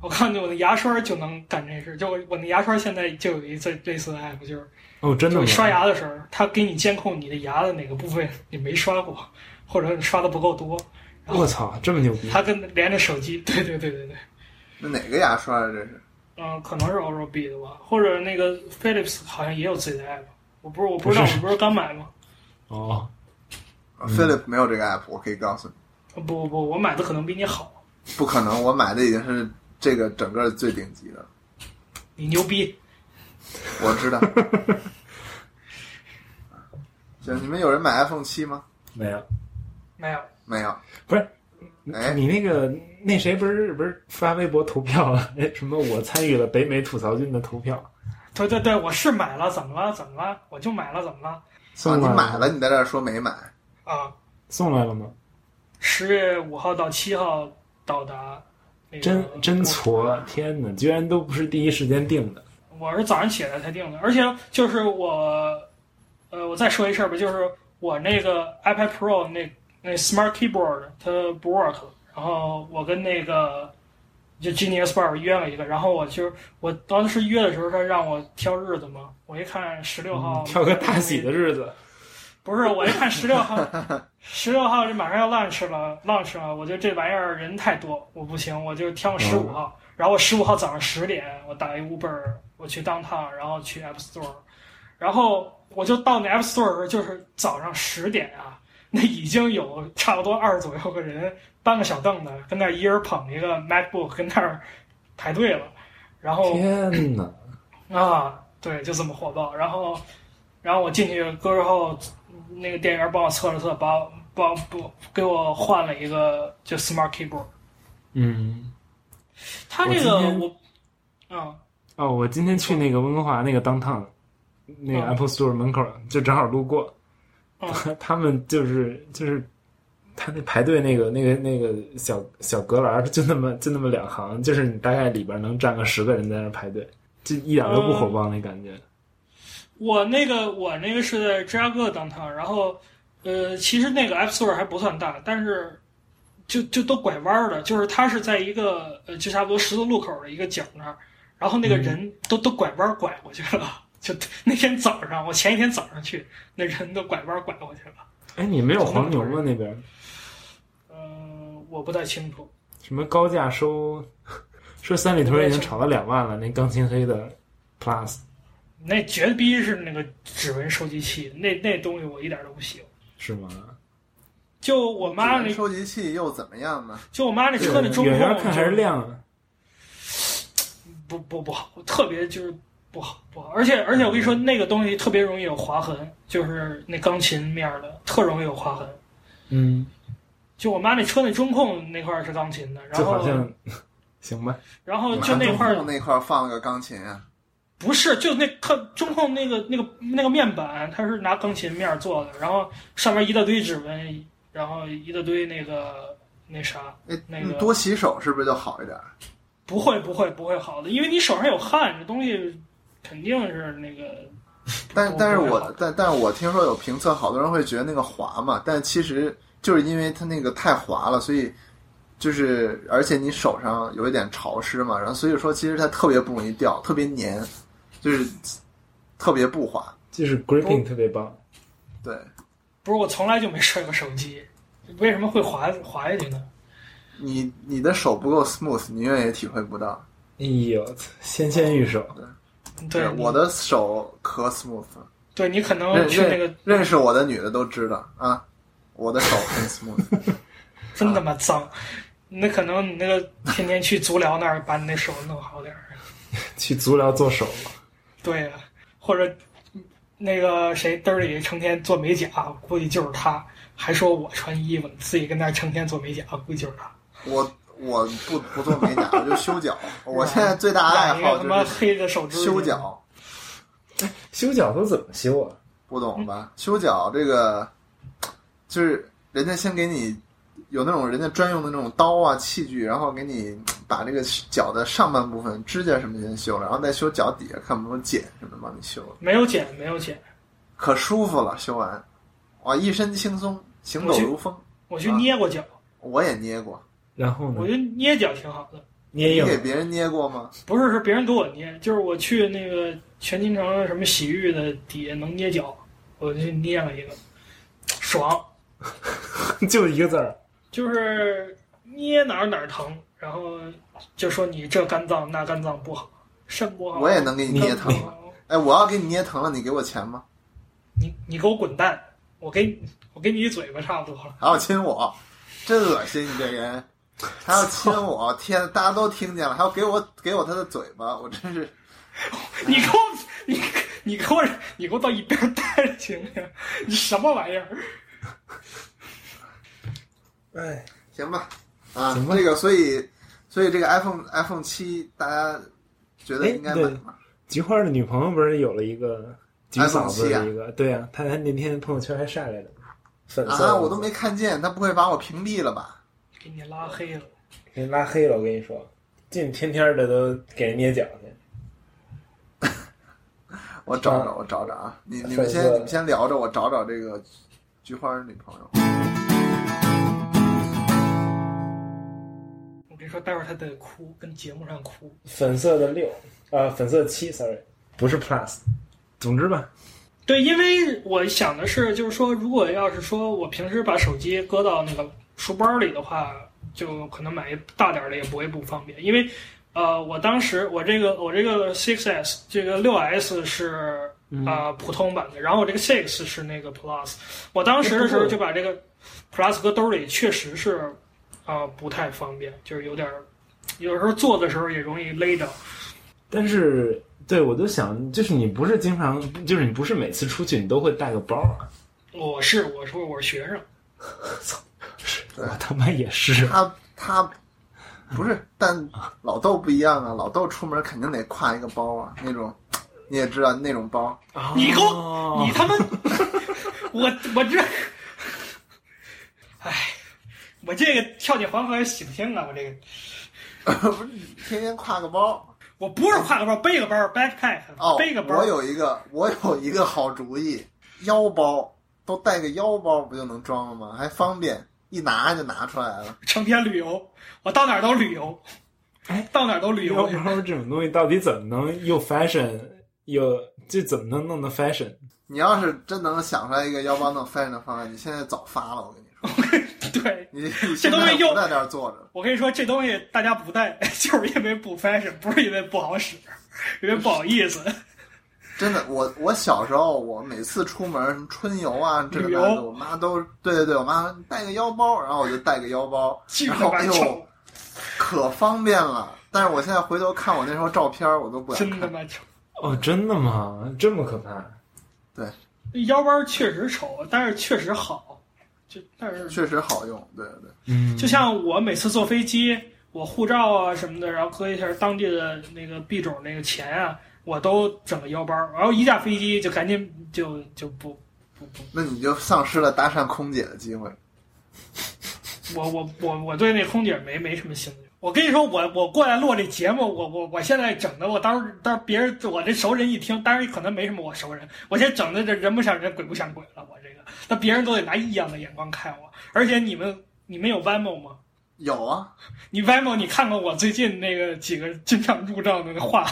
我告诉你，我的牙刷就能干这事。就我我那牙刷现在就有一这类似的 app，就是哦，真的吗？就刷牙的时候，它给你监控你的牙的哪个部分你没刷过，或者你刷的不够多，我操，这么牛逼！它跟连着手机，对对对对对。那哪个牙刷啊？这是？嗯，可能是 Oral B 的吧，或者那个 Philips 好像也有自己的 app，我不是我不知道，我不是刚买吗？哦，啊 Philip 没有这个 app，我可以告诉你，不不不，我买的可能比你好，不可能，我买的已经是这个整个最顶级的。你牛逼。我知道。行，你们有人买 iPhone 七吗？没有，没有，没有。不是。哎，你那个那谁不是不是发微博投票了？哎，什么我参与了北美吐槽君的投票，对对对，我是买了，怎么了？怎么了？我就买了，怎么了？啊，你买了，你在这儿说没买？啊，送来了吗？十月五号到七号到达。那个真真挫！天哪，居然都不是第一时间定的。我是早上起来才定的，而且就是我呃，我再说一事儿吧，就是我那个 iPad Pro 那那 Smart Keyboard 它不 work，然后我跟那个就 Genius Bar 约了一个，然后我就我当时约的时候，他让我挑日子嘛，我一看十六号，挑个大喜的日子，不是，我一看十六号，十六号这马上要 launch 了，launch 了，我觉得这玩意儿人太多，我不行，我就挑十五号。然后我十五号早上十点，我打一 Uber，我去 downtown，然后去 App Store，然后我就到那 App Store 就是早上十点啊，那已经有差不多二十左右个人搬个小凳子，跟那儿一人捧一个 MacBook 跟那儿排队了，然后天呐！啊，对，就这么火爆。然后，然后我进去之后，那个店员帮我测了测，把我帮不给我换了一个就 Smart Keyboard。嗯，他这个我今天我，嗯，哦，我今天去那个温哥华那个 downtown 那个嗯 Apple Store 门口，就正好路过，嗯 他们就是就是他那排队那个那个那个小小隔栏儿就那么就那么两行，就是你大概里边能站个十个人在那排队，就一点都不火爆那感觉。我那个我那个是在芝加哥当趟，然后呃，其实那个 App Store 还不算大，但是就就都拐弯儿的，就是他是在一个呃，就差不多十字路口的一个角那儿，然后那个人都、都拐弯拐过去了。就那天早上，我前一天早上去，那人都拐弯拐过去了。哎，你没有黄牛吗？那边嗯、我不太清楚。什么高价收说三里屯已经炒到两万了，那钢琴黑的 Plus 那绝逼是那个指纹收集器，那那东西我一点都不喜欢。是吗？就我妈那，收集器又怎么样呢？就我妈那车那中控，远远看还是亮的。不不不好，特别就是不好不好，而且而且我跟你说，那个东西特别容易有划痕，就是那钢琴面儿的特容易有划痕。嗯，就我妈那车那中控那块儿是钢琴的，然后就好像 行吧。然后就那块儿那块儿放了个钢琴啊，不是，就那特中控那个那个那个面板，它是拿钢琴面做的，然后上面一大堆指纹，然后一大堆那个那啥，哎，那个你多洗手是不是就好一点？不会不会不会好的，因为你手上有汗，这东西肯定是那个。但但是我但但是我听说有评测，好多人会觉得那个滑嘛，但其实就是因为它那个太滑了，所以就是而且你手上有一点潮湿嘛，然后所以说其实它特别不容易掉，特别粘，就是特别不滑。就是 gripping 特别棒。对，不是我从来就没摔过手机，为什么会滑滑下去呢？你你的手不够 smooth，你永远也体会不到。哎呦，纤纤玉手，对，我的手可 smooth 了，对你可能认去那个认认识我的女的都知道啊，我的手很 smooth。真他妈脏，那可能你那个天天去足疗那儿把你那手弄好点儿。去足疗做手，对呀、或者那个谁兜儿里成天做美甲，估计就是他，还说我穿衣服，自己跟那儿成天做美甲，估计就是他。我我不不做美甲，我就修脚。我现在最大爱好就是黑的手指修脚，修脚都怎么修啊？不懂吧？修脚这个就是人家先给你有那种人家专用的那种刀啊器具，然后给你把这个脚的上半部分指甲什么先修了，然后再修脚底下，看有没有茧什么帮你修了，没有剪，没有剪。可舒服了。修完，哇，一身轻松，行走如风。我去捏过脚，我也捏过，然后呢我？觉得捏脚挺好的。捏硬你给别人捏过吗？不是，是别人给我捏，就是我去那个全金城什么洗浴的底下能捏脚，我就去捏了一个，爽，就一个字儿，就是捏哪儿哪儿疼，然后就说你这肝脏那肝脏不好，肾不好，我也能给你捏疼哎，我要给你捏疼了，你给我钱吗？你你给我滚蛋，我给你我给你一嘴巴差不多了。还要亲我，真恶心！你这人 还要亲我，天，大家都听见了，还要给我给我他的嘴巴，我真是 你给我你你给我你给我到一边待着行不行？你什么玩意儿？哎，行吧？啊，行吧这个所以所以这个 iPhone iPhone 七，大家觉得应该买吗？菊花的女朋友不是有了一个菊嫂子 iPhone 7啊的一个，对呀、她她那天朋友圈还晒来着，粉色啊，我都没看见，他不会把我屏蔽了吧？给你拉黑了。给你拉黑了。我跟你说，净天天的都给人捏脚去。我找找，我找找啊！你你们先你们先聊着，我找找这个菊花女朋友。我跟你说，待会儿他得哭，跟节目上哭。粉色的六，呃，粉色七，sorry，不是 plus。总之吧，对，因为我想的是，就是说，如果要是说我平时把手机搁到那个书包里的话，就可能买一大点儿的也不会不方便。因为，呃，我当时我这个我这个 Six S 这个六 S 是啊、呃普通版的，然后我这个 Six 是那个 Plus。我当时的时候就把这个 Plus 搁兜里，确实是啊、不太方便，就是有点儿，有时候坐的时候也容易勒着。但是对我就想，就是你不是经常，就是你不是每次出去你都会带个包啊？我是我说我是学生。对 我他妈也是。他他不是，但老豆不一样啊，老豆出门肯定得挎一个包啊，那种你也知道那种包，你给我你他妈，我我这，哎，我这个跳进黄河也洗不清啊！我这个，不是你天天挎个包。我不是挎个包，背个包，backpack，、哦，背个包。我有一个，我有一个好主意，腰包都带个腰包不就能装了吗？还方便，一拿就拿出来了。成天旅游，我到哪儿都旅游，哎，到哪儿都旅腰游。包这种东西到底怎么能又 fashion 又这怎么能弄得 fashion？你要是真能想出来一个腰包弄 fashion 的方案，你现在早发了。我跟你说，对，你你这现东西又在不在这儿坐着，我跟你说，这东西大家不带，就是因为不 fashion，不是因为不好使，因为不好意思。真的，我我小时候，我每次出门什么春游啊，这个旅游那个，我妈都对对对，我妈带个腰包，然后我就带个腰包，巨然后哎呦可方便了。但是我现在回头看我那时候照片，我都不敢真他看。妈丑。哦，真的吗？这么可怕？对腰包确实丑，但是确实好，就但是确实好用，对对。嗯，就像我每次坐飞机，我护照啊什么的，然后搁一下当地的那个币种那个钱啊，我都整个腰包，然后一下飞机就赶紧就就不不不，那你就丧失了搭讪空姐的机会。我我我我对那空姐没没什么兴趣。我跟你说，我我过来录这节目，我我我现在整的，我当时当时别人我这熟人一听，当然可能没什么我熟人，我现在整的这人不像人，鬼不像鬼了，我这个，那别人都得拿异样的眼光看我。而且你们你们有 Vimo 吗？有啊，你 Vimo 你看过我最近那个几个经常入账的那话？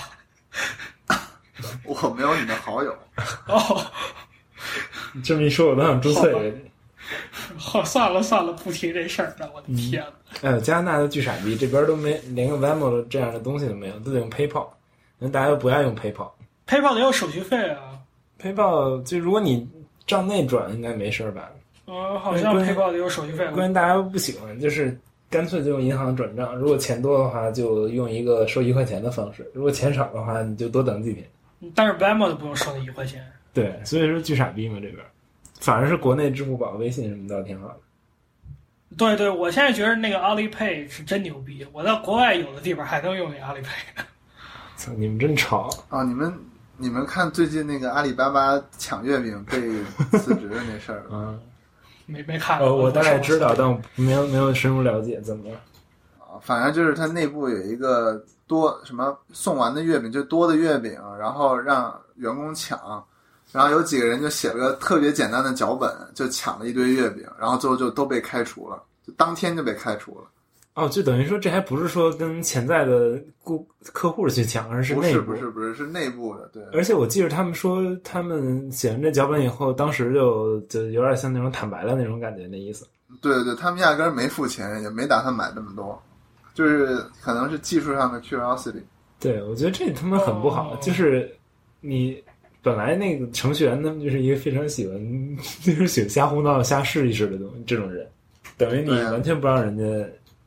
我没有你的好友。哦，你这么一说，我都想注册一个。好，算了算了，不提这事儿了。我的天呐，哎呦，加拿大的巨傻逼，这边都没连个 Venmo 这样的东西都没有，都得用 PayPal。那大家都不爱用 PayPal。PayPal 得有手续费啊。PayPal 就如果你账内转，应该没事儿吧？嗯，好像 PayPal 得有手续费。关键大家不喜欢，就是干脆就用银行转账。如果钱多的话，就用一个收一块钱的方式；如果钱少的话，你就多等几天。但是 Venmo 就不用收那一块钱。对，所以说巨傻逼嘛这边，反而是国内支付宝、微信什么倒挺好的。对对，我现在觉得那个 Alipay 是真牛逼。我在国外有的地方还能用那 Alipay。操，你们真潮！啊，你们你们看最近那个阿里巴巴抢月饼被辞职的那事儿 了啊，没没看呃，过。我大概知道，但我没有没有深入了解，怎么了？啊？反正就是它内部有一个多什么送完的月饼，就多的月饼，然后让员工抢，然后有几个人就写了个特别简单的脚本，就抢了一堆月饼，然后最后就都被开除了，就当天就被开除了。哦，就等于说这还不是说跟潜在的顾客户去抢，而是不是内部。不是不是是内部的，对。而且我记得他们说，他们写完这脚本以后，当时就就有点像那种坦白的那种感觉，那意思。对对对，他们压根儿没付钱，也没打算买那么多，就是可能是技术上的 curiosity。对，我觉得这他妈很不好。哦就是你本来那个程序员他们就是一个非常喜欢就是喜欢瞎胡闹、瞎试一试的东西，这种人，等于你完全不让人家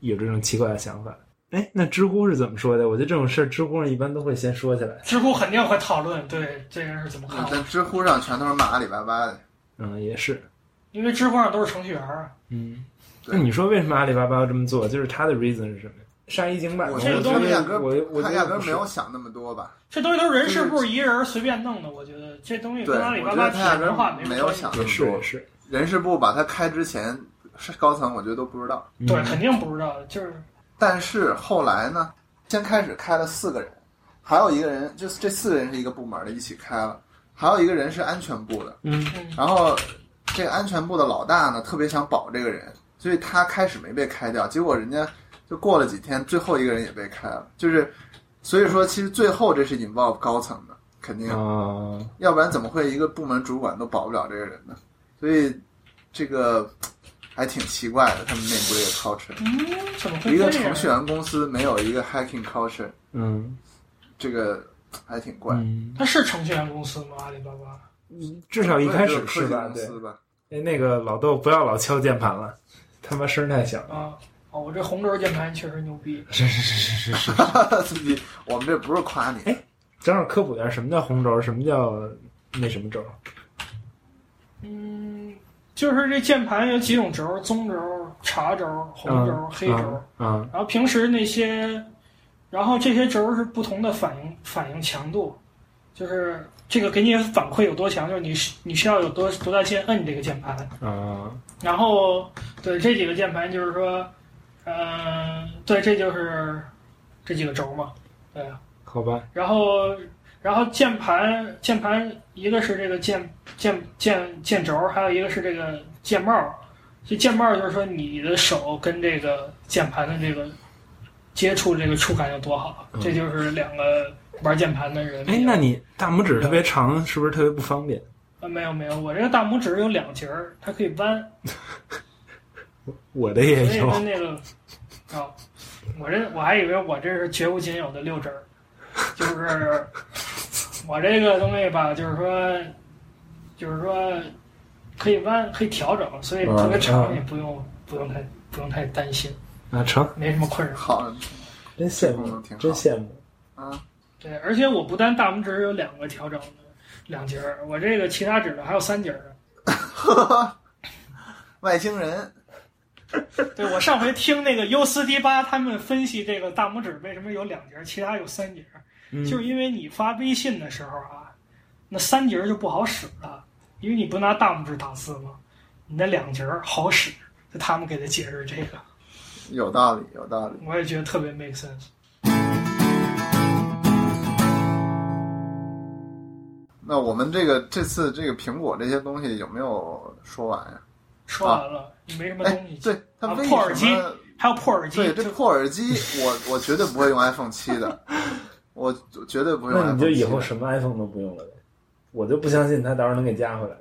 有这种奇怪的想法。哎，那知乎是怎么说的？我觉得这种事儿，知乎上一般都会先说起来。知乎肯定会讨论，对这个人是怎么看的，但知乎上全都是骂阿里巴巴的。嗯，也是。因为知乎上都是程序员啊。嗯，对那你说为什么阿里巴巴要这么做？就是他的 reason 是什么？杀一儆百？我这个东西压根我我压根没有想那么多吧？这东西都是人事部一个人随便弄的，我觉得这东西对，跟阿里我巴巴体觉得他压根验文化没有想那么多是也。是。人事部把他开之前，是高层我觉得都不知道。嗯对，肯定不知道，就是但是后来呢，先开始开了四个人，还有一个人，就是这四个人是一个部门的，一起开了。还有一个人是安全部的，嗯嗯然后这个安全部的老大呢，特别想保这个人，所以他开始没被开掉，结果人家就过了几天，最后一个人也被开了，就是所以说其实最后这是引爆高层的，肯定，啊，要不然怎么会一个部门主管都保不了这个人呢？所以这个还挺奇怪的，他们内部这个 culture，嗯，怎么会一个程序员公司没有一个 hacking culture，嗯这个还挺怪。嗯，它是程序员公司吗？阿里巴巴？至少一开始是吧？对，那个老豆不要老敲键盘了，他妈声太响了。啊，哦，我这红轴键盘确实牛逼。是是是是是 是，自己，我们这不是夸你，哎正好科普点什么叫红轴，什么叫那什么轴。嗯，就是这键盘有几种轴：棕轴、茶轴、红轴、嗯黑轴。嗯然后平时那些，然后这些轴是不同的反应反应强度，就是这个给你反馈有多强，就是你需你需要有多多大劲摁这个键盘。啊然后对这几个键盘就是说，嗯、对，这就是这几个轴嘛，对啊。好吧，然后然后键盘键盘一个是这个键键键键轴，还有一个是这个键帽。这键帽就是说你的手跟这个键盘的这个接触这个触感有多好，嗯这就是两个玩键盘的人。哎，那你大拇指特别长，是不是特别不方便？啊没有没有，我这个大拇指有两节儿，它可以弯，我的也所以有。跟那个啊，我这我还以为我这是绝无仅有的六指儿，就是我这个东西吧，就是说，就是说可以弯，可以调整，所以特别长嗯也不用不用太不用太担心，啊，成，没什么困扰。好真羡慕挺好，真羡慕。啊，对，而且我不单大拇指有两个调整的两节儿，我这个其他指头还有三节儿的。外星人，对我上回听那个 U 四 D 八他们分析这个大拇指为什么有两节儿，其他有三节就是因为你发微信的时候啊，那三节儿就不好使了，因为你不拿大拇指打字吗？你那两节儿好使，就他们给他解释这个，有道理，有道理。我也觉得特别 make sense。那我们这个这次这个苹果这些东西有没有说完呀？说完了，也没什么哎东西，，对，它破耳机什么？还有破耳机，对，这破耳机，我我绝对不会用 iPhone 七的，我绝对不会用 iPhone 7的。那你就以后什么 iPhone 都不用了呗？我就不相信它到时候能给加回来。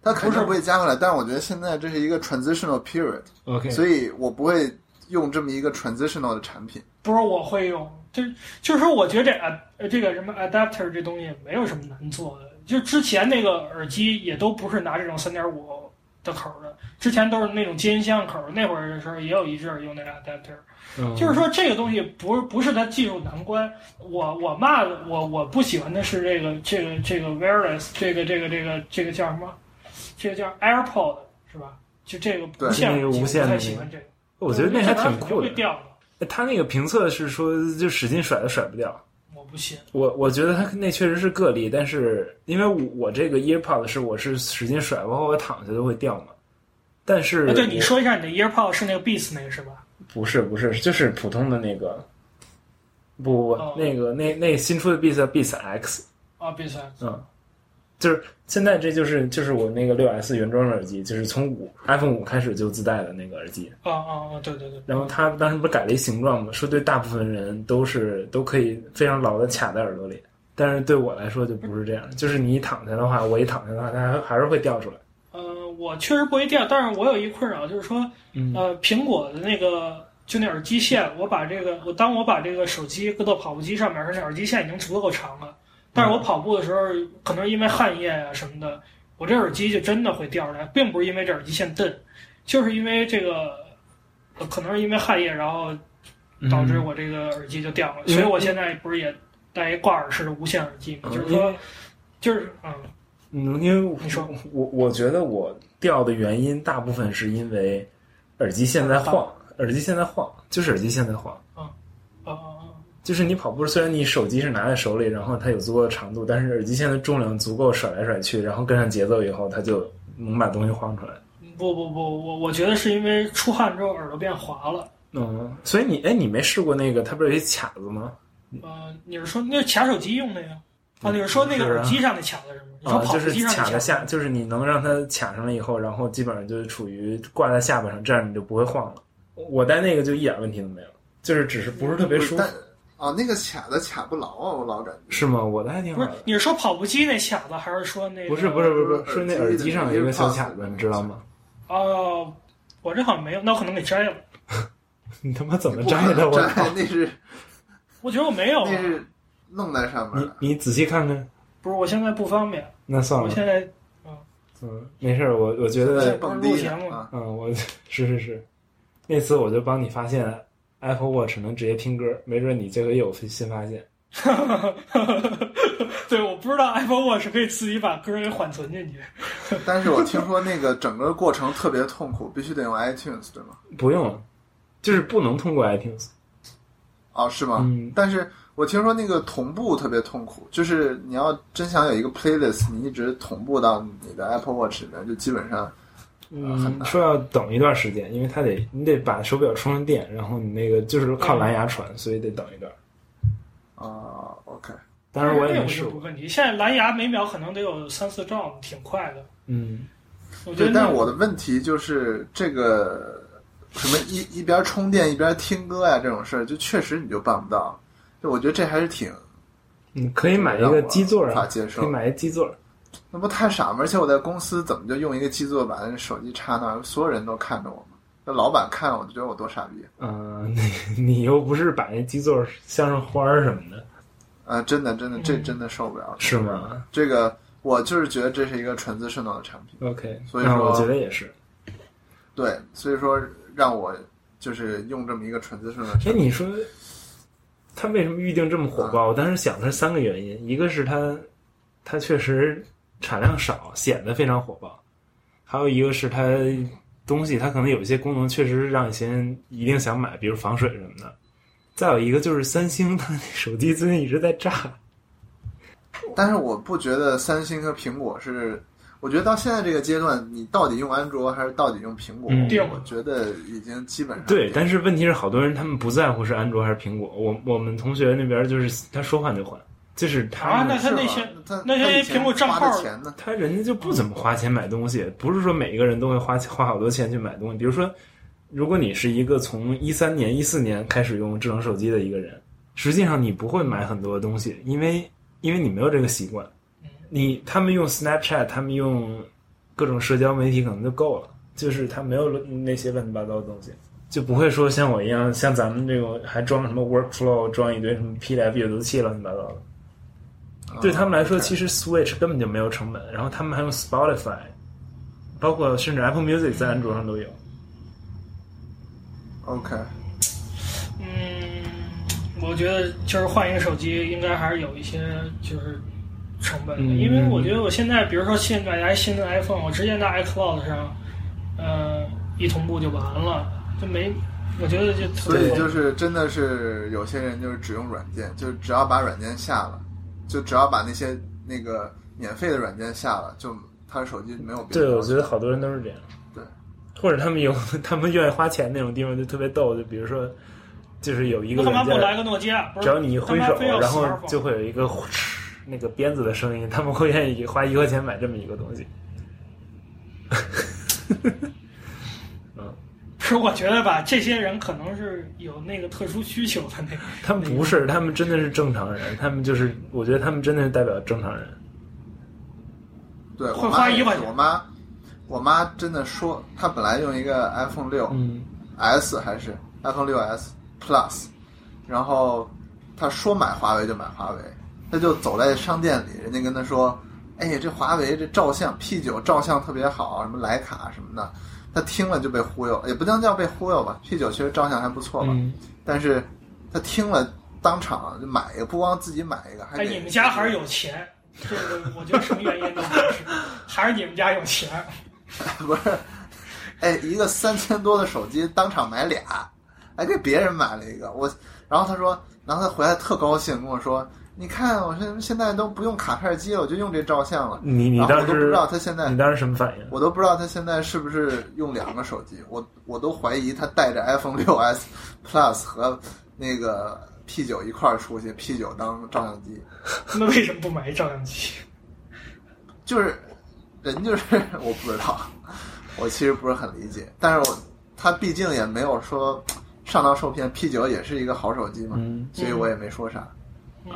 它肯定不会加回来，但是我觉得现在这是一个 transitional period，OK，所以我不会用这么一个 transitional 的产品。不是我会用，就是就是说，我觉得这呃这个什么 adapter 这东西没有什么难做的。就之前那个耳机也都不是拿这种三点五的口的，之前都是那种接音箱口。那会儿的时候也有一阵儿用那个 adapter，、嗯就是说这个东西不是不是它技术难关。我我骂的我我不喜欢的是这个这个这个 wireless 这个这个这个这个叫什么？这个叫 AirPod 是吧？就这个对无线我不无线的那个太喜欢这个。我觉得那还挺酷的。会掉的，哎他那个评测是说，就使劲甩都甩不掉。我不信。我我觉得他那确实是个例，但是因为我我这个 EarPod 是我是使劲甩，包括我躺下都会掉嘛。但是哎，对，你说一下你的 EarPod 是那个 Beats 那个是吧？不是不是，就是普通的那个，不不不，哦那个那那新出的 Beats Beats X，啊，Beats，X，嗯，就是现在这就是就是我那个六 S 原装的耳机，就是从五 iPhone 五开始就自带的那个耳机。啊啊啊，对对对。然后它当时不是改了一形状吗？说对大部分人都是都可以非常牢的卡在耳朵里，但是对我来说就不是这样。就是你一躺下的话，我一躺下的话，它还还是会掉出来。呃，我确实不会掉，但是我有一困扰，就是说，嗯呃，苹果的那个就那耳机线，我把这个我当我把这个手机搁到跑步机上面，是那耳机线已经足够长了，但是我跑步的时候，可能因为汗液啊什么的，我这耳机就真的会掉下来，并不是因为这耳机线钝，就是因为这个，呃可能是因为汗液，然后导致我这个耳机就掉了，嗯所以我现在不是也戴一挂耳式的无线耳机嘛，就是说，就是嗯，嗯，因为你说。我我觉得我掉的原因大部分是因为耳机线在晃，耳机线在晃，就是耳机线在晃。就是你跑步，虽然你手机是拿在手里，然后它有足够的长度，但是耳机线的重量足够甩来甩去，然后跟上节奏以后，它就能把东西晃出来。不不不，我我觉得是因为出汗之后耳朵变滑了。嗯，所以你哎，你没试过那个？它不是有一卡子吗？呃，你是说那是卡手机用的呀？啊，你是说那个耳机上的卡子是吗？你说啊，就是跑步机上那卡在下，就是你能让它卡上了以后，然后基本上就是处于挂在下巴上，这样你就不会晃了。我戴那个就一点问题都没有，就是只是不是特别舒服但，啊，那个卡的卡不牢啊，我老感觉。是吗？我的还挺好不是。，你是说跑步机那卡子，还是说那个？不是不是不是不是，是那耳机上有一个小卡子，你知道吗？哦，我这好像没有，那我可能给摘了。你他妈怎么摘的？我！那是 我觉得我没有啊，那是弄在上面你的。你仔细看看，不是，我现在不方便，那算了，我现在嗯，没事儿，我我觉得，录节目啊，嗯，我是是是，那次我就帮你发现 Apple Watch 能直接听歌，没准你这个又有新发现。对，我不知道 Apple Watch 可以自己把歌给缓存进去。但是我听说那个整个过程特别痛苦，必须得用 iTunes，对吗？不用，就是不能通过 iTunes。哦，是吗？嗯但是我听说那个同步特别痛苦，就是你要真想有一个 playlist，你一直同步到你的 Apple Watch 里面，就基本上很嗯，难说要等一段时间，因为它得你得把手表充上电，然后你那个就是靠蓝牙传，所以得等一段。啊，OK，当然我也这没试过。个就不问题。现在蓝牙每秒可能得有三四兆，挺快的。嗯，对，我觉得但是我的问题就是这个什么一一边充电一边听歌呀、这种事儿，就确实你就办不到。就我觉得这还是挺你可以买一个基座无法啊，接受可以买一基座。那不太傻吗？而且我在公司怎么就用一个基座把那手机插那儿，所有人都看着我吗？那老板看我就觉得我多傻逼嗯、你你又不是把那基座镶上花儿什么的，啊！真的，真的，这嗯真的受不了，是吗这个我就是觉得这是一个纯自顺动的产品，？OK，所以说那我觉得也是。对，所以说让我就是用这么一个纯自顺动的哎，你说他为什么预定这么火爆？我当时想的是三个原因，一个是它它确实产量少，显得非常火爆；还有一个是它东西它可能有一些功能确实让一些人一定想买，比如防水什么的。再有一个就是三星它那手机最近一直在炸，但是我不觉得三星和苹果是，我觉得到现在这个阶段，你到底用安卓还是到底用苹果，嗯我觉得已经基本上对，但是问题是好多人他们不在乎是安卓还是苹果。我我们同学那边就是他说换就换，就是他啊那他那些他那些苹果账号钱呢？他人家就不怎么花钱买东西，不是说每一个人都会花花好多钱去买东西。比如说，如果你是一个从一三年、一四年开始用智能手机的一个人，实际上你不会买很多东西，因为因为你没有这个习惯。你他们用 Snapchat，他们用各种社交媒体可能就够了，就是他没有那些乱七八糟的东西，就不会说像我一样，像咱们这种还装什么 Workflow，装一堆什么 PDF 阅读器乱七八糟的。对他们来说，啊其实 Switch 根本就没有成本，然后他们还用 Spotify，包括甚至 Apple Music 在安卓上都有。OK，嗯，我觉得就是换一个手机，应该还是有一些就是成本的，嗯因为我觉得我现在，比如说现在来新的 iPhone，我直接拿 iCloud 上，呃，一同步就完了，就没，我觉得就特别所以就是真的是有些人就是只用软件，就只要把软件下了，就只要把那些那个免费的软件下了，就他的手机没有别的对，我觉得好多人都是这样。对，或者他们有 他们愿意花钱那种地方就特别逗，就比如说，就是有一个那干嘛不来软件，个诺基亚？只要你一挥手然后就会有一个 那个鞭子的声音，他们会愿意花一块钱买这么一个东西。不是，我觉得吧，这些人可能是有那个特殊需求的那个。他们不是，他们真的是正常人，他们就是，我觉得他们真的是代表正常人。对，会花一万我妈，我妈真的说，她本来用一个 iPhone 六、嗯 S 还是 iPhone 六 S Plus，然后她说买华为就买华为，她就走在商店里，人家跟她说，哎呀，这华为这照相 P 九照相特别好，什么徕卡什么的，她听了就被忽悠，也不能叫被忽悠吧，P 九其实照相还不错吧，嗯，但是他听了当场就买一个，不光自己买一个，还哎，你们家还是有钱，这个我觉得什么原因都不是，还是你们家有钱。不是，哎，一个三千多的手机当场买俩，还给别人买了一个。我，然后他说，然后他回来特高兴跟我说，你看我现现在都不用卡片机了，我就用这照相了。你你当时都不知道他现在你，当时什么反应？我都不知道他现在是不是用两个手机，我我都怀疑他带着 iPhone 六 S Plus 和那个 P 九一块儿出去，P 九当照相机，那为什么不买一照相机？就是人就是 我不知道，我其实不是很理解，但是我他毕竟也没有说上当受骗，P 九也是一个好手机嘛，嗯所以我也没说啥。嗯，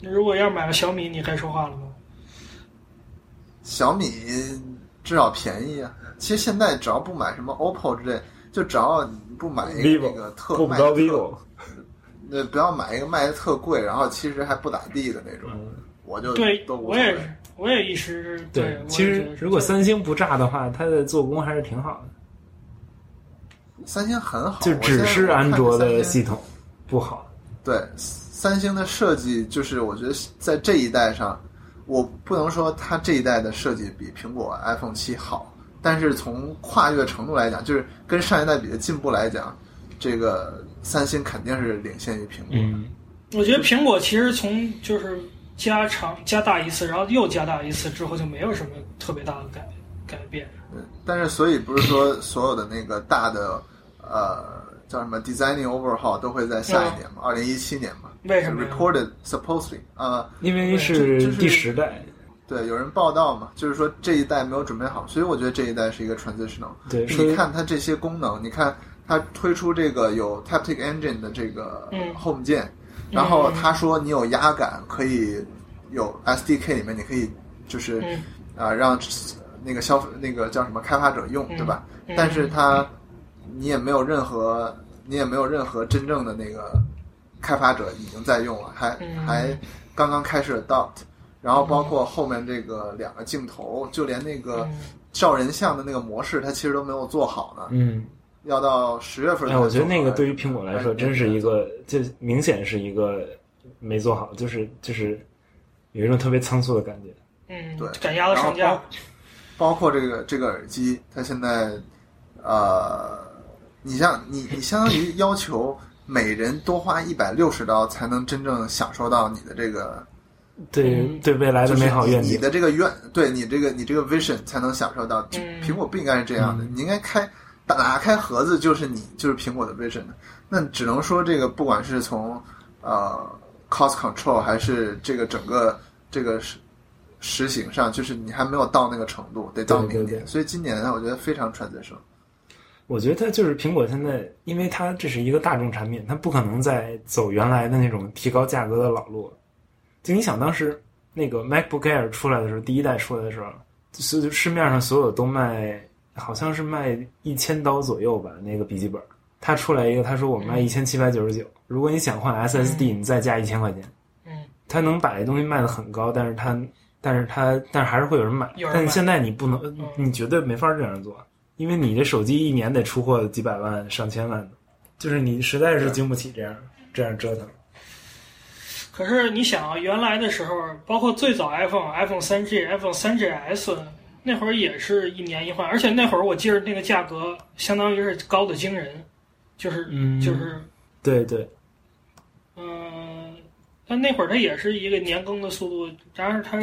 如果要买了小米，你该说话了吗？小米至少便宜啊。其实现在只要不买什么 OPPO 之类，就只要你不买一个那个特够不着卖的特 vivo，那不要买一个卖的特贵，然后其实还不咋地的那种，嗯，我就对，都无所谓我也是。，我也一时对，我其实如果三星不炸的话，它的做工还是挺好的，三星很好，就只是安卓的系统不好。对，三星的设计就是我觉得在这一代上，我不能说它这一代的设计比苹果 iPhone 七好，但是从跨越程度来讲，就是跟上一代比的进步来讲，这个三星肯定是领先于苹果。嗯，我觉得苹果其实从就是加长加大一次，然后又加大一次之后，就没有什么特别大的改改变。对，但是所以不是说所有的那个大的呃叫什么 designing overhaul 都会在下一年嘛，二零一七年嘛。为什么 reported supposedly. 啊、因为是第十代，对，有人报道嘛，就是说这一代没有准备好，所以我觉得这一代是一个 transitional。对，你看它这些功能，你看它推出这个有 Taptic Engine 的这个嗯。Home 键，然后他说你有压感，可以有 SDK 里面你可以就是嗯。啊、让那个消费那个叫什么开发者用，嗯对吧？嗯。但是它你也没有任何你也没有任何真正的那个开发者已经在用了，还、嗯。还刚刚开始 adopt，然后包括后面这个两个镜头，就连那个嗯。照人像的那个模式，它其实都没有做好呢，嗯，要到十月份才哎，我觉得那个对于苹果来说，真是一个，就明显是一个没做好，就是就是有一种特别仓促的感觉。嗯对，赶鸭子上然架后。包括这个这个耳机，它现在呃，你像你你相当于要求每人多花一百六十刀才能真正享受到你的这个对嗯对未来的美好愿景，你你的这个愿，对你这个你这个 vision 才能享受到。苹果不应该是这样的，你应该开打打开盒子就是你就是苹果的 vision。那只能说这个不管是从呃 cost control 还是这个整个这个实实行上，就是你还没有到那个程度，得到对对明年。对所以今年呢我觉得非常 transition。我觉得它就是苹果现在，因为它这是一个大众产品，它不可能再走原来的那种提高价格的老路。就你想当时那个 MacBook Air 出来的时候，第一代出来的时候，就是市面上所有都卖，好像是卖一千刀左右吧，那个笔记本。它出来一个，他说我卖一千七百九十九，如果你想换 SSD，你再加一千块钱。嗯，他能把这东西卖得很高，但是他，但是他，但是还是会有人买。有但是现在你不能，嗯你绝对没法这样做，因为你这手机一年得出货几百万、上千万的，就是你实在是经不起这样这样折腾。可是你想啊，原来的时候，包括最早 iPhone、iPhone 三 G、iPhone 三 GS 那会儿也是一年一换，而且那会儿我记着那个价格相当于是高的惊人，就是、嗯就是对对，嗯，但那会儿它也是一个年更的速度，然而它，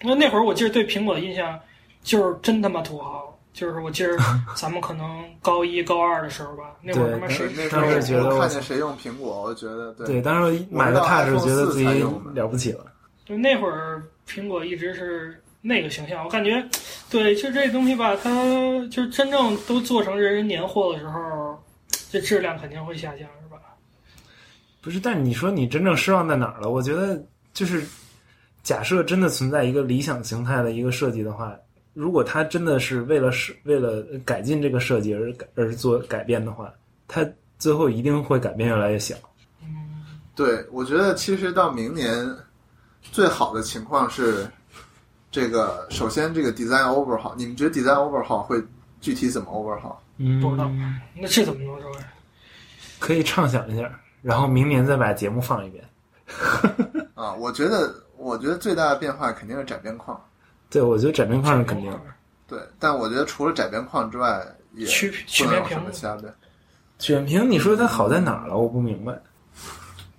那那会儿我记得对苹果的印象就是真他妈土豪，就是我记得 咱们可能高一高二的时候吧，那会儿他妈谁那时当时觉得候看见谁用苹果，我觉得对对，当时买了我 Touch 觉得自己4才用的了不起了。就那会儿苹果一直是那个形象，我感觉，对，就这东西吧，它就是真正都做成人人年货的时候，这质量肯定会下降，是吧？不是，但你说你真正失望在哪儿了？我觉得就是，假设真的存在一个理想形态的一个设计的话，如果他真的是为了是为了改进这个设计而改而做改变的话，他最后一定会改变越来越小。对，我觉得其实到明年最好的情况是，这个首先这个 design overhaul，你们觉得 design overhaul 会具体怎么 overhaul？嗯，不知道那这怎么能说呀？可以畅想一下，然后明年再把节目放一遍。啊，我觉得我觉得最大的变化肯定是窄边框，对，我觉得窄边框是肯定的。对，但我觉得除了窄边框之外，也曲曲面屏什么其他的。曲面屏，你说它好在哪儿了？我不明白。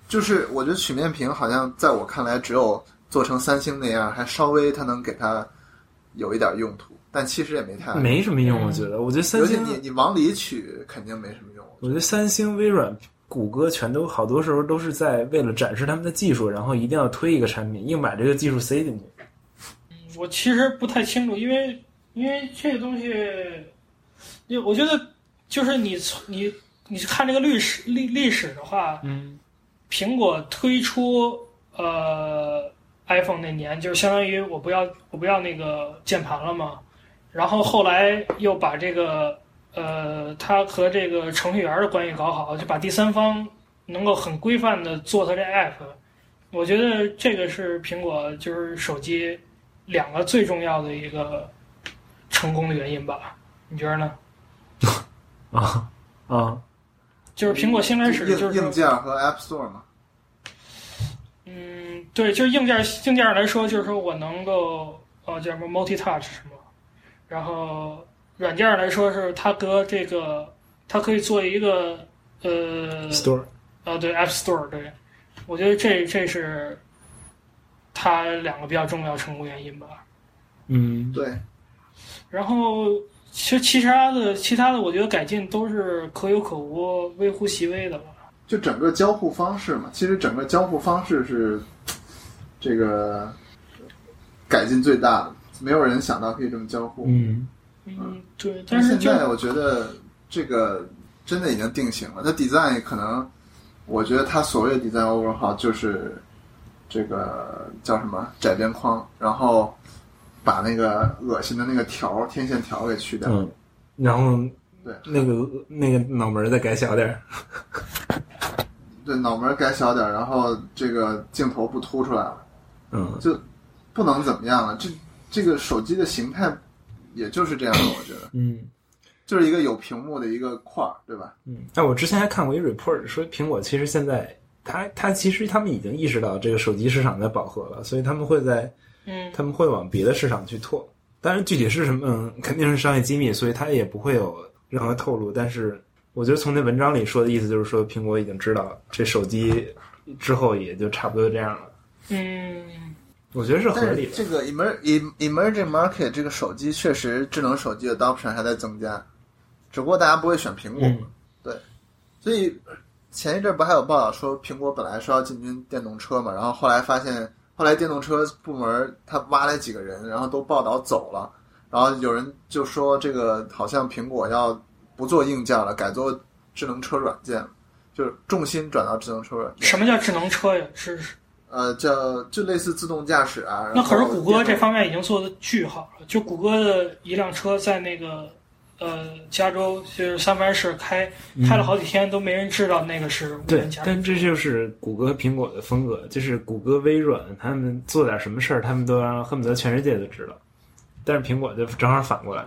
就是我觉得曲面屏好像在我看来，只有做成三星那样，还稍微它能给它有一点用途，但其实也没太。没什么用，我觉得。我觉得三星，你你往里取肯定没什么用。我觉得三星、微软谷歌全都好多时候都是在为了展示他们的技术，然后一定要推一个产品，硬把这个技术塞进去。我其实不太清楚，因为因为这个东西，我觉得就是你从你你看这个历史历历史的话，嗯苹果推出呃 iPhone 那年，就是相当于我不要我不要那个键盘了嘛，然后后来又把这个呃他和这个程序员的关系搞好，就把第三方能够很规范的做它这 app，我觉得这个是苹果就是手机两个最重要的一个成功的原因吧？你觉得呢？啊啊，就是苹果新开始就是硬硬件和 App Store 嘛。嗯，对，就是硬件硬件来说，就是说我能够呃叫什么 multi touch 什么，然后软件来说是它和这个它可以做一个呃 Store 呃对 App Store 对，我觉得这这是它两个比较重要成功原因吧。嗯对，然后其实其他的其他的，我觉得改进都是可有可无、微乎其微的吧。就整个交互方式嘛，其实整个交互方式是 这个改进最大的，没有人想到可以这么交互。嗯嗯，对，但是现在我觉得这个真的已经定型了。它 design 可能，我觉得它所谓的 design overhaul 就是这个叫什么窄边框，然后把那个恶心的那个条天线条给去掉。嗯，然后对那个那个脑门儿再改小点儿。对，脑门改小点儿，然后这个镜头不凸出来了，嗯就不能怎么样了。这这个手机的形态也就是这样的，我觉得嗯 就是一个有屏幕的一个块儿，对吧？嗯。哎我之前还看过一 report 说，苹果其实现在它它其实他们已经意识到这个手机市场在饱和了，所以他们会在嗯他们会往别的市场去拓。当然，具体是什么，嗯，肯定是商业机密，所以他也不会有任何透露。但是，我觉得从那文章里说的意思就是说，苹果已经知道这手机之后也就差不多这样了。嗯。我觉得是合理的。这个 emer em emerging market 这个手机确实智能手机的 adoption 还在增加，只不过大家不会选苹果，嗯所以前一阵不还有报道说苹果本来说要进军电动车嘛，然后后来发现后来电动车部门他挖来几个人，然后都报道走了，然后有人就说这个好像苹果要不做硬件了，改做智能车软件了，就是重心转到智能车软件。什么叫智能车呀？是是呃，叫就类似自动驾驶啊。那可是谷歌这方面已经做的巨好了。就谷歌的一辆车在那个呃加州，就是三藩市开开了好几天，都没人知道那个是无对人驾，驶。但这就是谷歌和苹果的风格，就是谷歌、微软他们做点什么事儿，他们都让恨不得全世界都知道。但是苹果就正好反过来，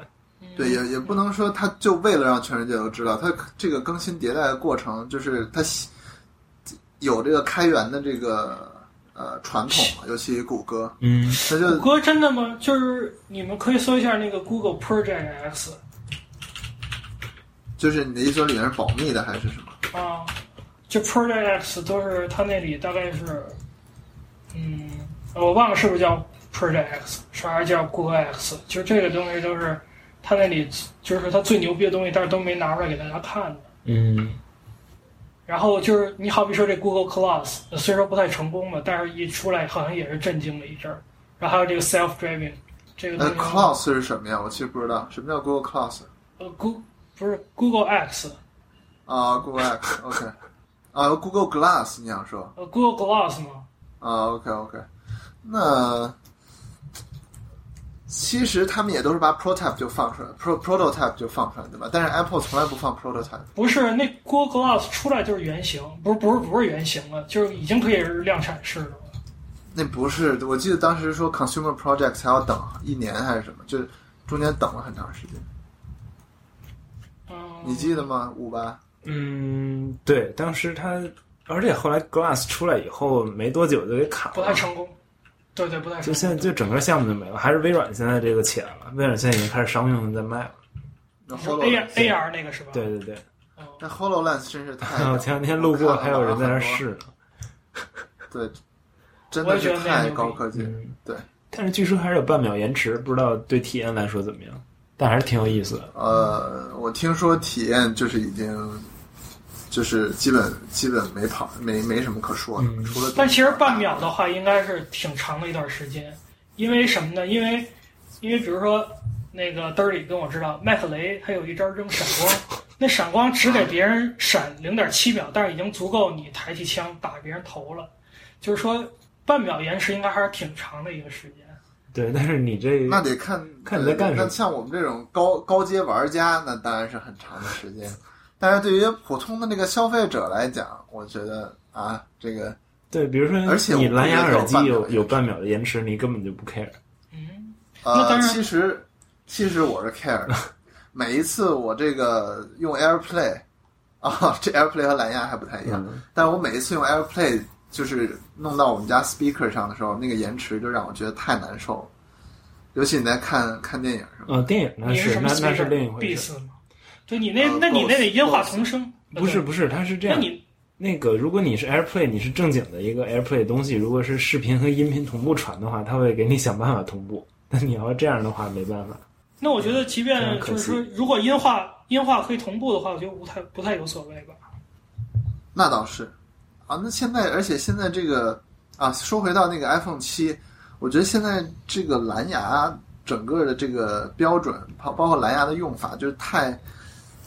对，也也不能说它就为了让全世界都知道，它这个更新迭代的过程，就是它有这个开源的这个呃传统嘛，尤其谷歌，嗯它就谷歌真的吗？就是你们可以搜一下那个 Google Project X 就是你的意思里面是保密的还是什么？啊，就 Project X 都是它那里大概是，嗯，我忘了是不是叫 Project X，是还是叫 Google X？就这个东西都是它那里就是它最牛逼的东西，但是都没拿出来给大家看的。嗯然后就是你好比说这 Google Class，呃虽说不太成功吧，但是一出来好像也是震惊了一阵儿。然后还有这个 Self Driving 这个东呃西，，Class 是什么呀？我其实不知道什么叫 Google Class 呃 Go 不是 Google X，啊，Google X，OK，啊，Google Glass 你想说呃 Google Glass 吗，啊，OK OK，那其实他们也都是把 prototype 就放出来，pro prototype 就放出来，对吧？但是 Apple 从来不放 prototype。不是那 Google Glass 出来就是原型，不是不是不是原型了，就是已经可以是量产式的了。那不是，我记得当时说 Consumer Project 还要等一年还是什么，就中间等了很长时间。嗯，你记得吗？五八？嗯，对，当时他，而且后来 Glass 出来以后没多久就给卡了，不太成功。对对，不太成功。就现在就整个项目就没了，还是微软现在这个起来了，微软现在已经开始商用的在卖了。那你说 HoloLens AR AR 那个是吧？对对对，哦。那 HoloLens 真是太 我前两天路过还有人在那儿试呢。对，真的是我也觉得那太高科技。嗯，对。但是据说还是有半秒延迟，不知道对体验来说怎么样，但还是挺有意思的。呃，我听说体验就是已经就是基本基本没跑，没没什么可说的，嗯除了但其实半秒的话，应该是挺长的一段时间，因为什么呢？因为因为比如说那个嘚儿里跟我知道，麦克雷他有一招扔闪光，那闪光只给别人闪零点七秒，但是已经足够你抬起枪打别人头了，就是说半秒延迟应该还是挺长的一个时间。对，但是你这那得看看你在干什么那像我们这种高高阶玩家，那当然是很长的时间。但是对于普通的那个消费者来讲，我觉得啊，这个对，比如说而且你蓝牙耳机有有有半秒的延迟，你根本就不 care。嗯，那当呃，其实其实我是 care 的。每一次我这个用 AirPlay 啊，这 AirPlay 和蓝牙还不太一样，嗯，但我每一次用 AirPlay 就是弄到我们家 speaker 上的时候，那个延迟就让我觉得太难受了。尤其你在看看电影什么的，呃，电影那你什么是那那是另一回事。对你那呃那你那得音画同声，不是不是，它是这样。那你那个，如果你是 AirPlay，你是正经的一个 AirPlay 东西，如果是视频和音频同步传的话，它会给你想办法同步。那你要这样的话，没办法。那我觉得，即便就是说，如果音画音画可以同步的话，我觉得不太不太有所谓吧。那倒是啊。那现在，而且现在这个啊，说回到那个 iPhone 七，我觉得现在这个蓝牙整个的这个标准，包包括蓝牙的用法，就是太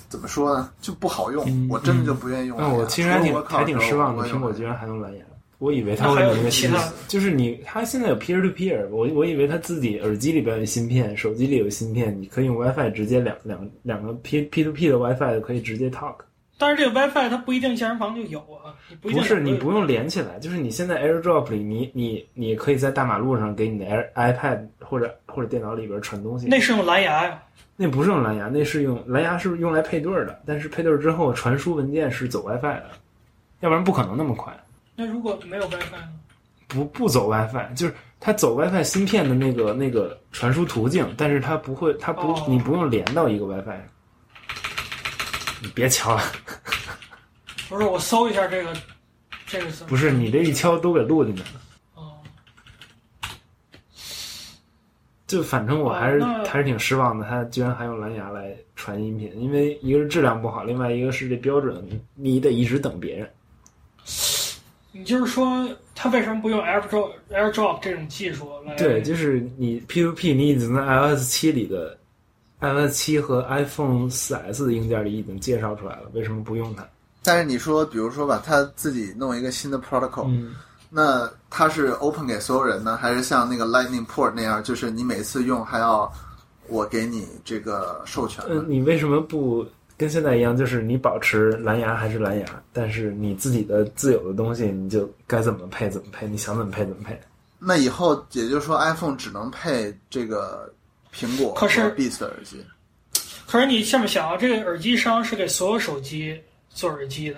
怎么说呢，就不好用。嗯我真的就不愿意用。我其实还挺还挺失望的，苹果居然还用蓝牙。我以为它还有会有一个新的，就是你它现在有 peer to peer，我我以为它自己耳机里边有芯片，手机里有芯片，你可以用 WiFi 直接两两两个 P P to P 的 WiFi 可以直接 talk。但是这个 WiFi 它不一定健身房就有啊，你不是你不用连起来，就是你现在 AirDrop 里，你你你可以在大马路上给你的 Air iPad 或者或者电脑里边传东西。那是用蓝牙呀。那不是用蓝牙，那是用蓝牙是用来配对儿的，但是配对之后传输文件是走 WiFi 的，要不然不可能那么快。那如果没有 WiFi 呢？不不走 WiFi，就是它走 WiFi 芯片的那个那个传输途径，但是它不会，它不，哦你不用连到一个 WiFi 上。你别敲了，不是，我搜一下这个，这个？不是你这一敲都给录进去了。哦，就反正我还是、哦还是挺失望的，它居然还用蓝牙来传音频，因为一个是质量不好，另外一个是这标准你得一直等别人。你就是说，它为什么不用 AirDrop AirDrop 这种技术来？对，就是你 P to P 你已经在 iOS 七里的 iOS 七和 iPhone 四 S 的硬件里已经介绍出来了，为什么不用它？但是你说，比如说吧，他自己弄一个新的 protocol，、嗯，那它是 open 给所有人呢，还是像那个 Lightning port 那样，就是你每次用还要我给你这个授权嗯？，你为什么不跟现在一样，就是你保持蓝牙还是蓝牙，但是你自己的自有的东西，你就该怎么配怎么配，你想怎么配怎么配。那以后也就是说，iPhone 只能配这个苹果可是 Beats 的耳机。可是你这么想啊，这个耳机商是给所有手机做耳机的，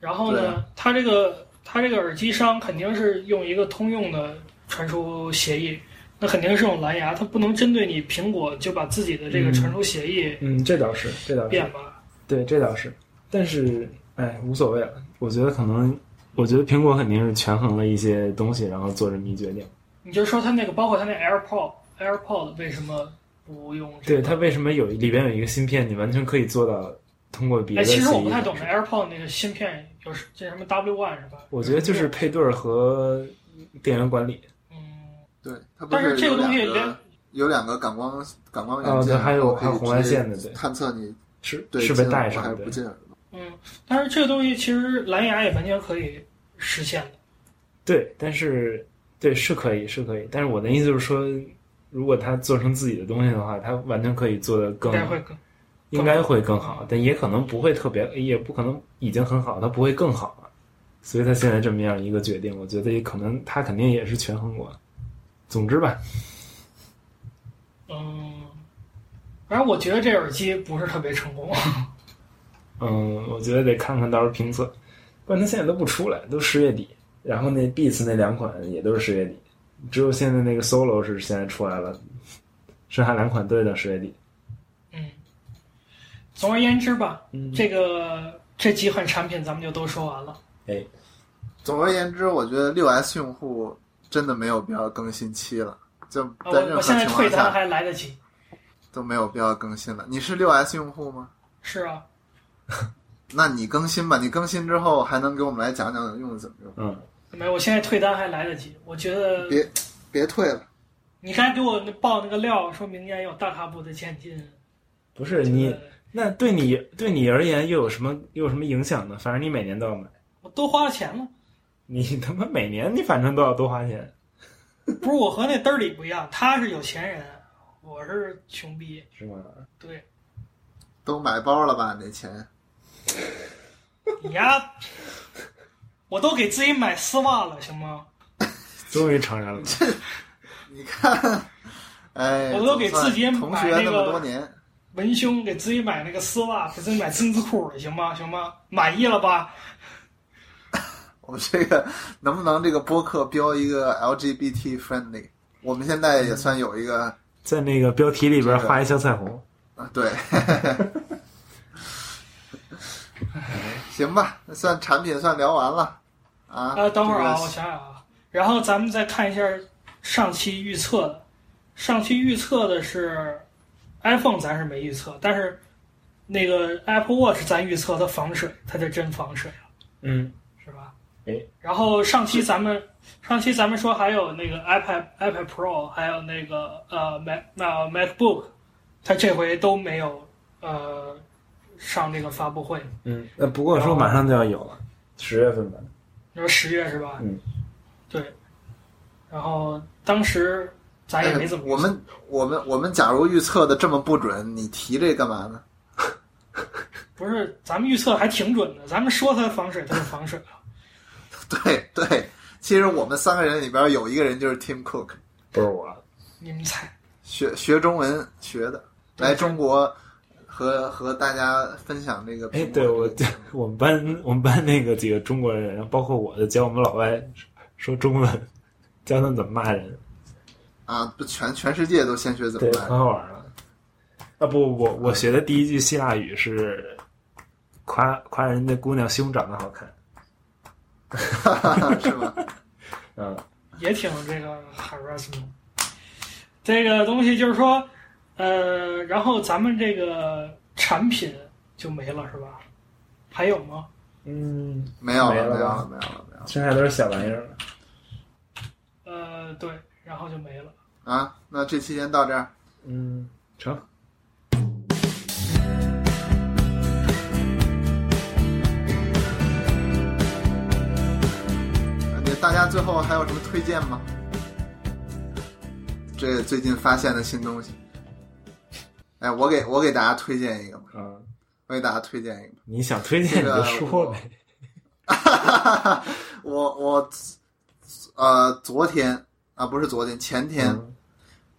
然后呢对啊，它这个它这个耳机商肯定是用一个通用的传输协议，那肯定是用蓝牙，它不能针对你苹果就把自己的这个传输协议嗯，这倒是，这倒是变，吧。对，这倒是。但是，哎，无所谓了。我觉得可能，我觉得苹果肯定是权衡了一些东西，然后做这么一决定。你就说它那个，包括它那 AirPod AirPod 为什么不用这个？对它为什么有里边有一个芯片，你完全可以做到通过别哎，的哎。其实我不太懂这 AirPod 那个芯片有是这什么 W One 是吧？我觉得就是配对和电源管理。嗯，对，它不但是这个东西连有两个感光感光哦元件，对还有还有红外线的对探测你是对是被带上的还是不进耳朵。嗯，但是这个东西其实蓝牙也完全可以实现的。对，但是对是可以是可以，但是我的意思就是说，如果他做成自己的东西的话，他完全可以做得应更该会更应该会更好，但也可能不会特别，也不可能已经很好，他不会更好了。所以他现在这么样一个决定，我觉得也可能他肯定也是权衡过。总之吧，嗯。反正我觉得这耳机不是特别成功。嗯，我觉得得看看到时候评测，不然它现在都不出来，都十月底。然后那 Beats 那两款也都是十月底，只有现在那个 Solo 是现在出来了，剩下两款都得等十月底。嗯。总而言之吧，嗯这个这几款产品咱们就都说完了。哎，总而言之，我觉得六 S 用户真的没有必要更新期了，就啊在任何我我现在情况下退单还来得及。都没有必要更新了。你是六 S 用户吗？是啊，那你更新吧，你更新之后还能给我们来讲讲用的怎么用？嗯，没，我现在退单还来得及。我觉得别别退了，你刚才给我那报那个料，说明年有大踏步的前进。不是你，那对你对你而言又有什么又有什么影响呢？反正你每年都要买，我多花了钱了。你他妈每年你反正都要多花钱，不是我和那嘚儿里不一样，他是有钱人，我是穷逼。是吗？对，都买包了吧？那钱你呀，我都给自己买丝袜了，行吗？终于承认了，你看，哎，我都给自己总算同学那买那个么多年，文胸给自己买那个丝袜，给自己买针织裤了，行吗？行吗？满意了吧？我们这个能不能这个播客标一个 LGBT friendly？我们现在也算有一个在那个标题里边画一小彩虹。啊，对，行吧，那算产品算聊完了啊。呃，等会儿啊，我想想啊，然后咱们再看一下上期预测的，上期预测的是 iPhone，咱是没预测，但是那个 Apple Watch 咱预测它防水，它就真防水了，嗯，是吧？哎，然后上期咱们上期咱们说还有那个 iPad iPad Pro，还有那个呃 Mac 那 MacBook，它这回都没有呃上这个发布会，嗯，呃，不过说马上就要有了，十月份吧。你说十月是吧？嗯，对。然后当时咱也没怎么、哎我们我们我们假如预测的这么不准，你提这干嘛呢？不是咱们预测还挺准的，咱们说它防水，它就防水了。对对，其实我们三个人里边有一个人就是 Tim Cook，不是我，你们猜？学学中文学的，来中国和和大家分享这个哎，对我这个我 们班我们班那个几个中国人，包括我的，教我们老外说中文，教他们怎么骂人，啊，不全全世界都先学怎么对，很？好玩了。啊不不，我我学的第一句希腊语是夸夸人家姑娘胸长得好看，是吧？嗯，也挺这个 harassment。这个东西就是说，呃，然后咱们这个产品就没了是吧？还有吗？嗯，没有了，没有了，没有了，没有了剩下都是小玩意儿了。呃，对，然后就没了。啊！那这期先到这儿。嗯，成。你大家最后还有什么推荐吗？这最近发现的新东西。哎，我给我给大家推荐一个吧，嗯，我给大家推荐一个。你想推荐你就说呗。我我呃，昨天啊，不是昨天，前天、嗯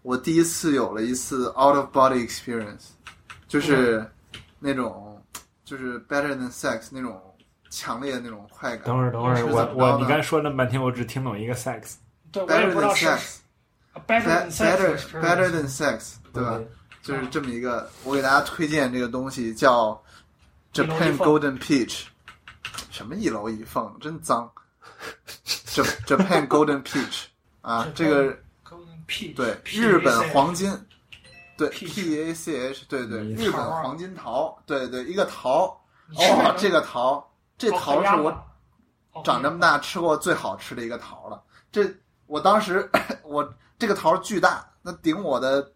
我第一次有了一次 out of body experience，就是那种就是 better than sex 那种强烈的那种快感。等会儿，等会儿，我我你刚才说那么半天，我只听懂一个 sex，对，我也 better 不知 than 道 sex。better than better better than sex，对吧？就是这么一个，我给大家推荐这个东西叫 Japan Golden Peach，什么一楼一凤，真脏。Jap- Japan Golden Peach 啊，这个 Golden Peach，对日本黄金，对 P A C H，对对，嗯日本黄金桃，对对，一个桃，哦，这个桃，这哦桃是我长这么大吃过最好吃的一个桃了。这我当时 我这个桃巨大，那顶我的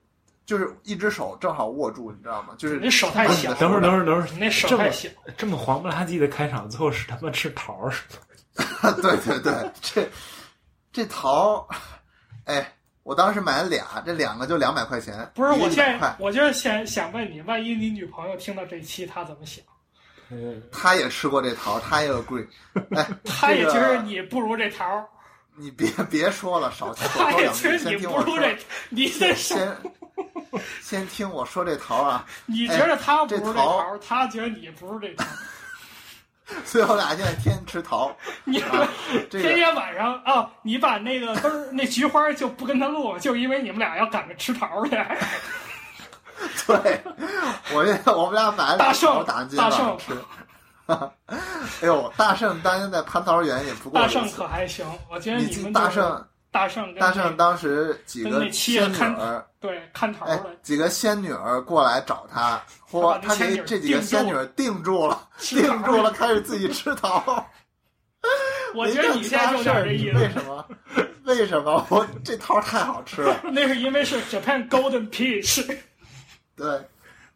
就是一只手正好握住，你知道吗？就是你那手太小等会儿，等会儿，等会儿，你那手太小，这么黄不拉几的开场，最后是他妈吃桃儿是吧？对对对，这这桃，哎，我当时买了俩，这两个就两百块钱，不是一个100我现在，我就是想想问你，万一你女朋友听到这期，她怎么想？嗯，他也吃过这桃，她也 agree。哎，她也觉得你不如这桃儿，你别别说了，少少她也说两句，觉得你。不如这，你这手，先 先听我说这桃啊，你觉得他不是这这桃桃儿，她觉得你不是这桃儿。所以我俩现在天天吃桃。你啊这个天天晚上啊，你把那个都是那菊花就不跟他录，就因为你们俩要赶着吃桃去。对，我这我们俩买了俩大圣桃，打算今天晚上吃。哎呦，大圣当年在蟠桃园也不过大圣可还行，我觉得你你们就是大圣大大圣大圣当时几个仙女儿，对看头哎的，，几个仙女儿过来找他，他嚯，他给这几个仙女儿定住了，定住了，开始自己吃桃。我觉得你这就有点这意思。为什么？为什么？我这桃太好吃了。那是因为是 Japan Golden Peach，对，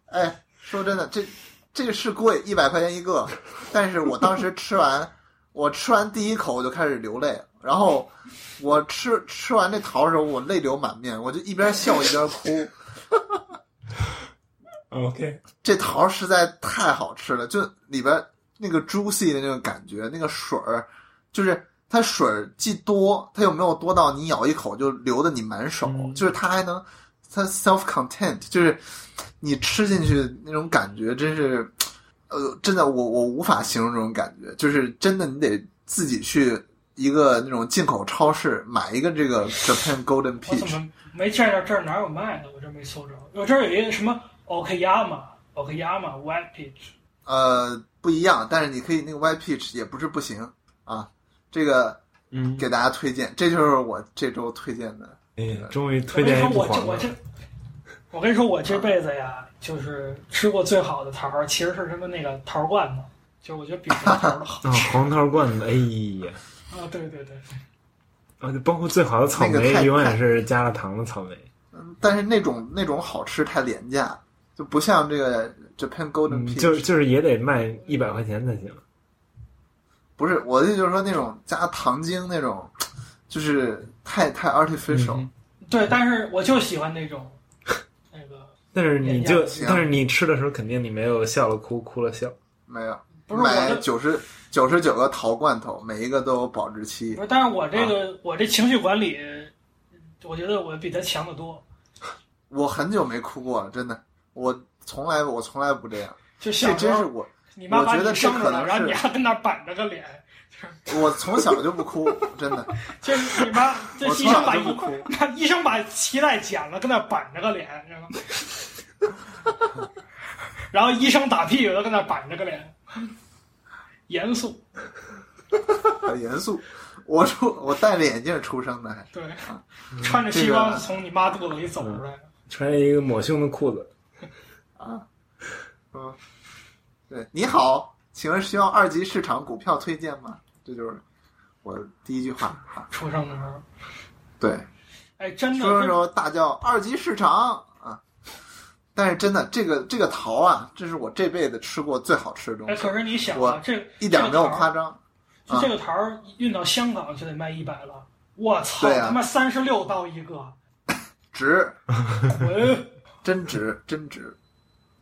哎，说真的，这这个是贵，一百块钱一个，但是我当时吃完，我吃完第一口我就开始流泪，然后我吃吃完这桃的时候，我泪流满面，我就一边笑一边哭。OK，这桃实在太好吃了，就里边那个 juicy 的那种感觉，那个水儿，就是它水儿既多，它又没有多到你咬一口就流的你满手，嗯就是它还能它 self content，就是你吃进去那种感觉，真是，呃，真的我我无法形容这种感觉，就是真的你得自己去一个那种进口超市买一个这个 Japan Golden 我怎 Peach，么没见着这儿哪有卖的？我这没搜着。我这儿有一个什么 Okayama Okayama White Peach，呃，不一样，但是你可以那个 White Peach 也不是不行啊，这个。嗯，给大家推荐，这就是我这周推荐的。哎，终于推荐一我这我这，我跟你说，我这辈子呀，就是吃过最好的桃儿，其实是什么那个桃罐子，就是我觉得比什么桃儿都好 啊，黄桃罐子，哎呀，啊，对对对，啊，就包括最好的草那个太莓，永远是加了糖的草莓。嗯，但是那种那种好吃太廉价，就不像这个 Japan Golden 嗯，Peach，、就就是也得卖一百块钱才行。不是我的意思就是说那种加糖精那种，就是太太 artificial。嗯对，但是我就喜欢那种那个，但是你就，但是你吃的时候肯定你没有笑了哭，哭了笑。没有，不是我九十九十九个桃罐头，每一个都有保质期不。是，但是我这个、我这情绪管理，我觉得我比他强得多。我很久没哭过了，真的，我从来我从来不这样，就这真是我你妈把我觉得你生着了，这可能然后你还跟那板着个脸，我从小就不哭，真的，就是你妈这医生把医从小就不哭。医生把脐带剪了，跟那板着个脸，知道吗？然后医生打屁股都跟那板着个脸，严肃。很 严肃。我出我戴着眼镜出生的还，对，穿着西装从你妈肚子里走出来的。穿一个抹胸的裤子，啊嗯，对，你好，请问需要二级市场股票推荐吗？这就是我第一句话啊。出生的时候，对，哎，真的说的时候大叫二级市场啊！但是真的，这个这个桃啊，这是我这辈子吃过最好吃的东哎，西，可是你想啊，这一点没有夸张。就这个桃儿运到香港就得卖一百了，我操，对啊他妈三十六刀一个，值，滚！真值，真值。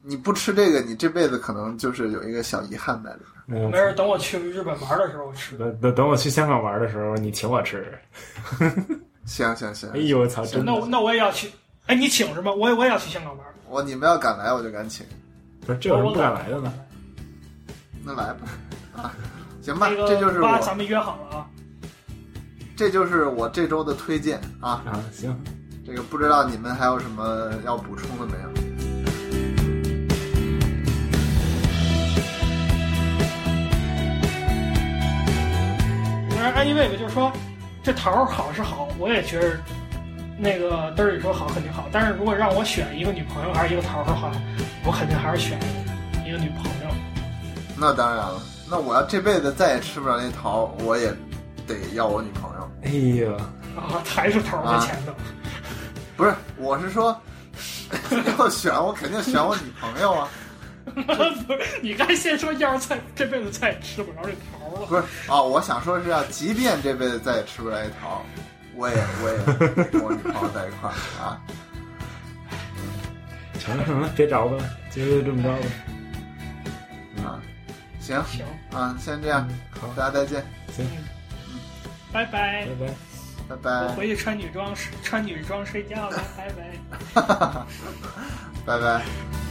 你不吃这个，你这辈子可能就是有一个小遗憾在里面。嗯没事，等我去日本玩的时候吃。等等等我去香港玩的时候，你请我吃。行行行哎，呦我操，真的那我那我也要去。哎，你请是吗？我也我也要去香港玩。我你们要敢来，我就敢请。不是这有什么不敢来的呢？那来吧，啊，行吧，那个这就是我，咱们约好了啊。这就是我这周的推荐啊。啊，行，这个不知道你们还有什么要补充的没有？反正 anyway 吧，就是说这桃儿好是好，我也觉得那个嘚儿里说好肯定好。但是如果让我选一个女朋友还是一个桃儿的话，我肯定还是选一个女朋友。那当然了，那我要这辈子再也吃不着那桃，我也得要我女朋友。哎呀，啊，还是桃儿的前头。不是，我是说，要选我肯定选我女朋友啊。不是，你该先说，要是再这辈子再也吃不着这桃儿了。不是啊、我想说是要，即便这辈子再也吃不着这桃，我也我也跟我女朋友在一块儿啊。成了成了，别找了，今儿就这么着吧。啊，行行，啊，先这样，好，大家再见，行，嗯拜拜拜。拜。拜拜我，回去穿女装，穿女装睡觉了，拜拜。拜拜。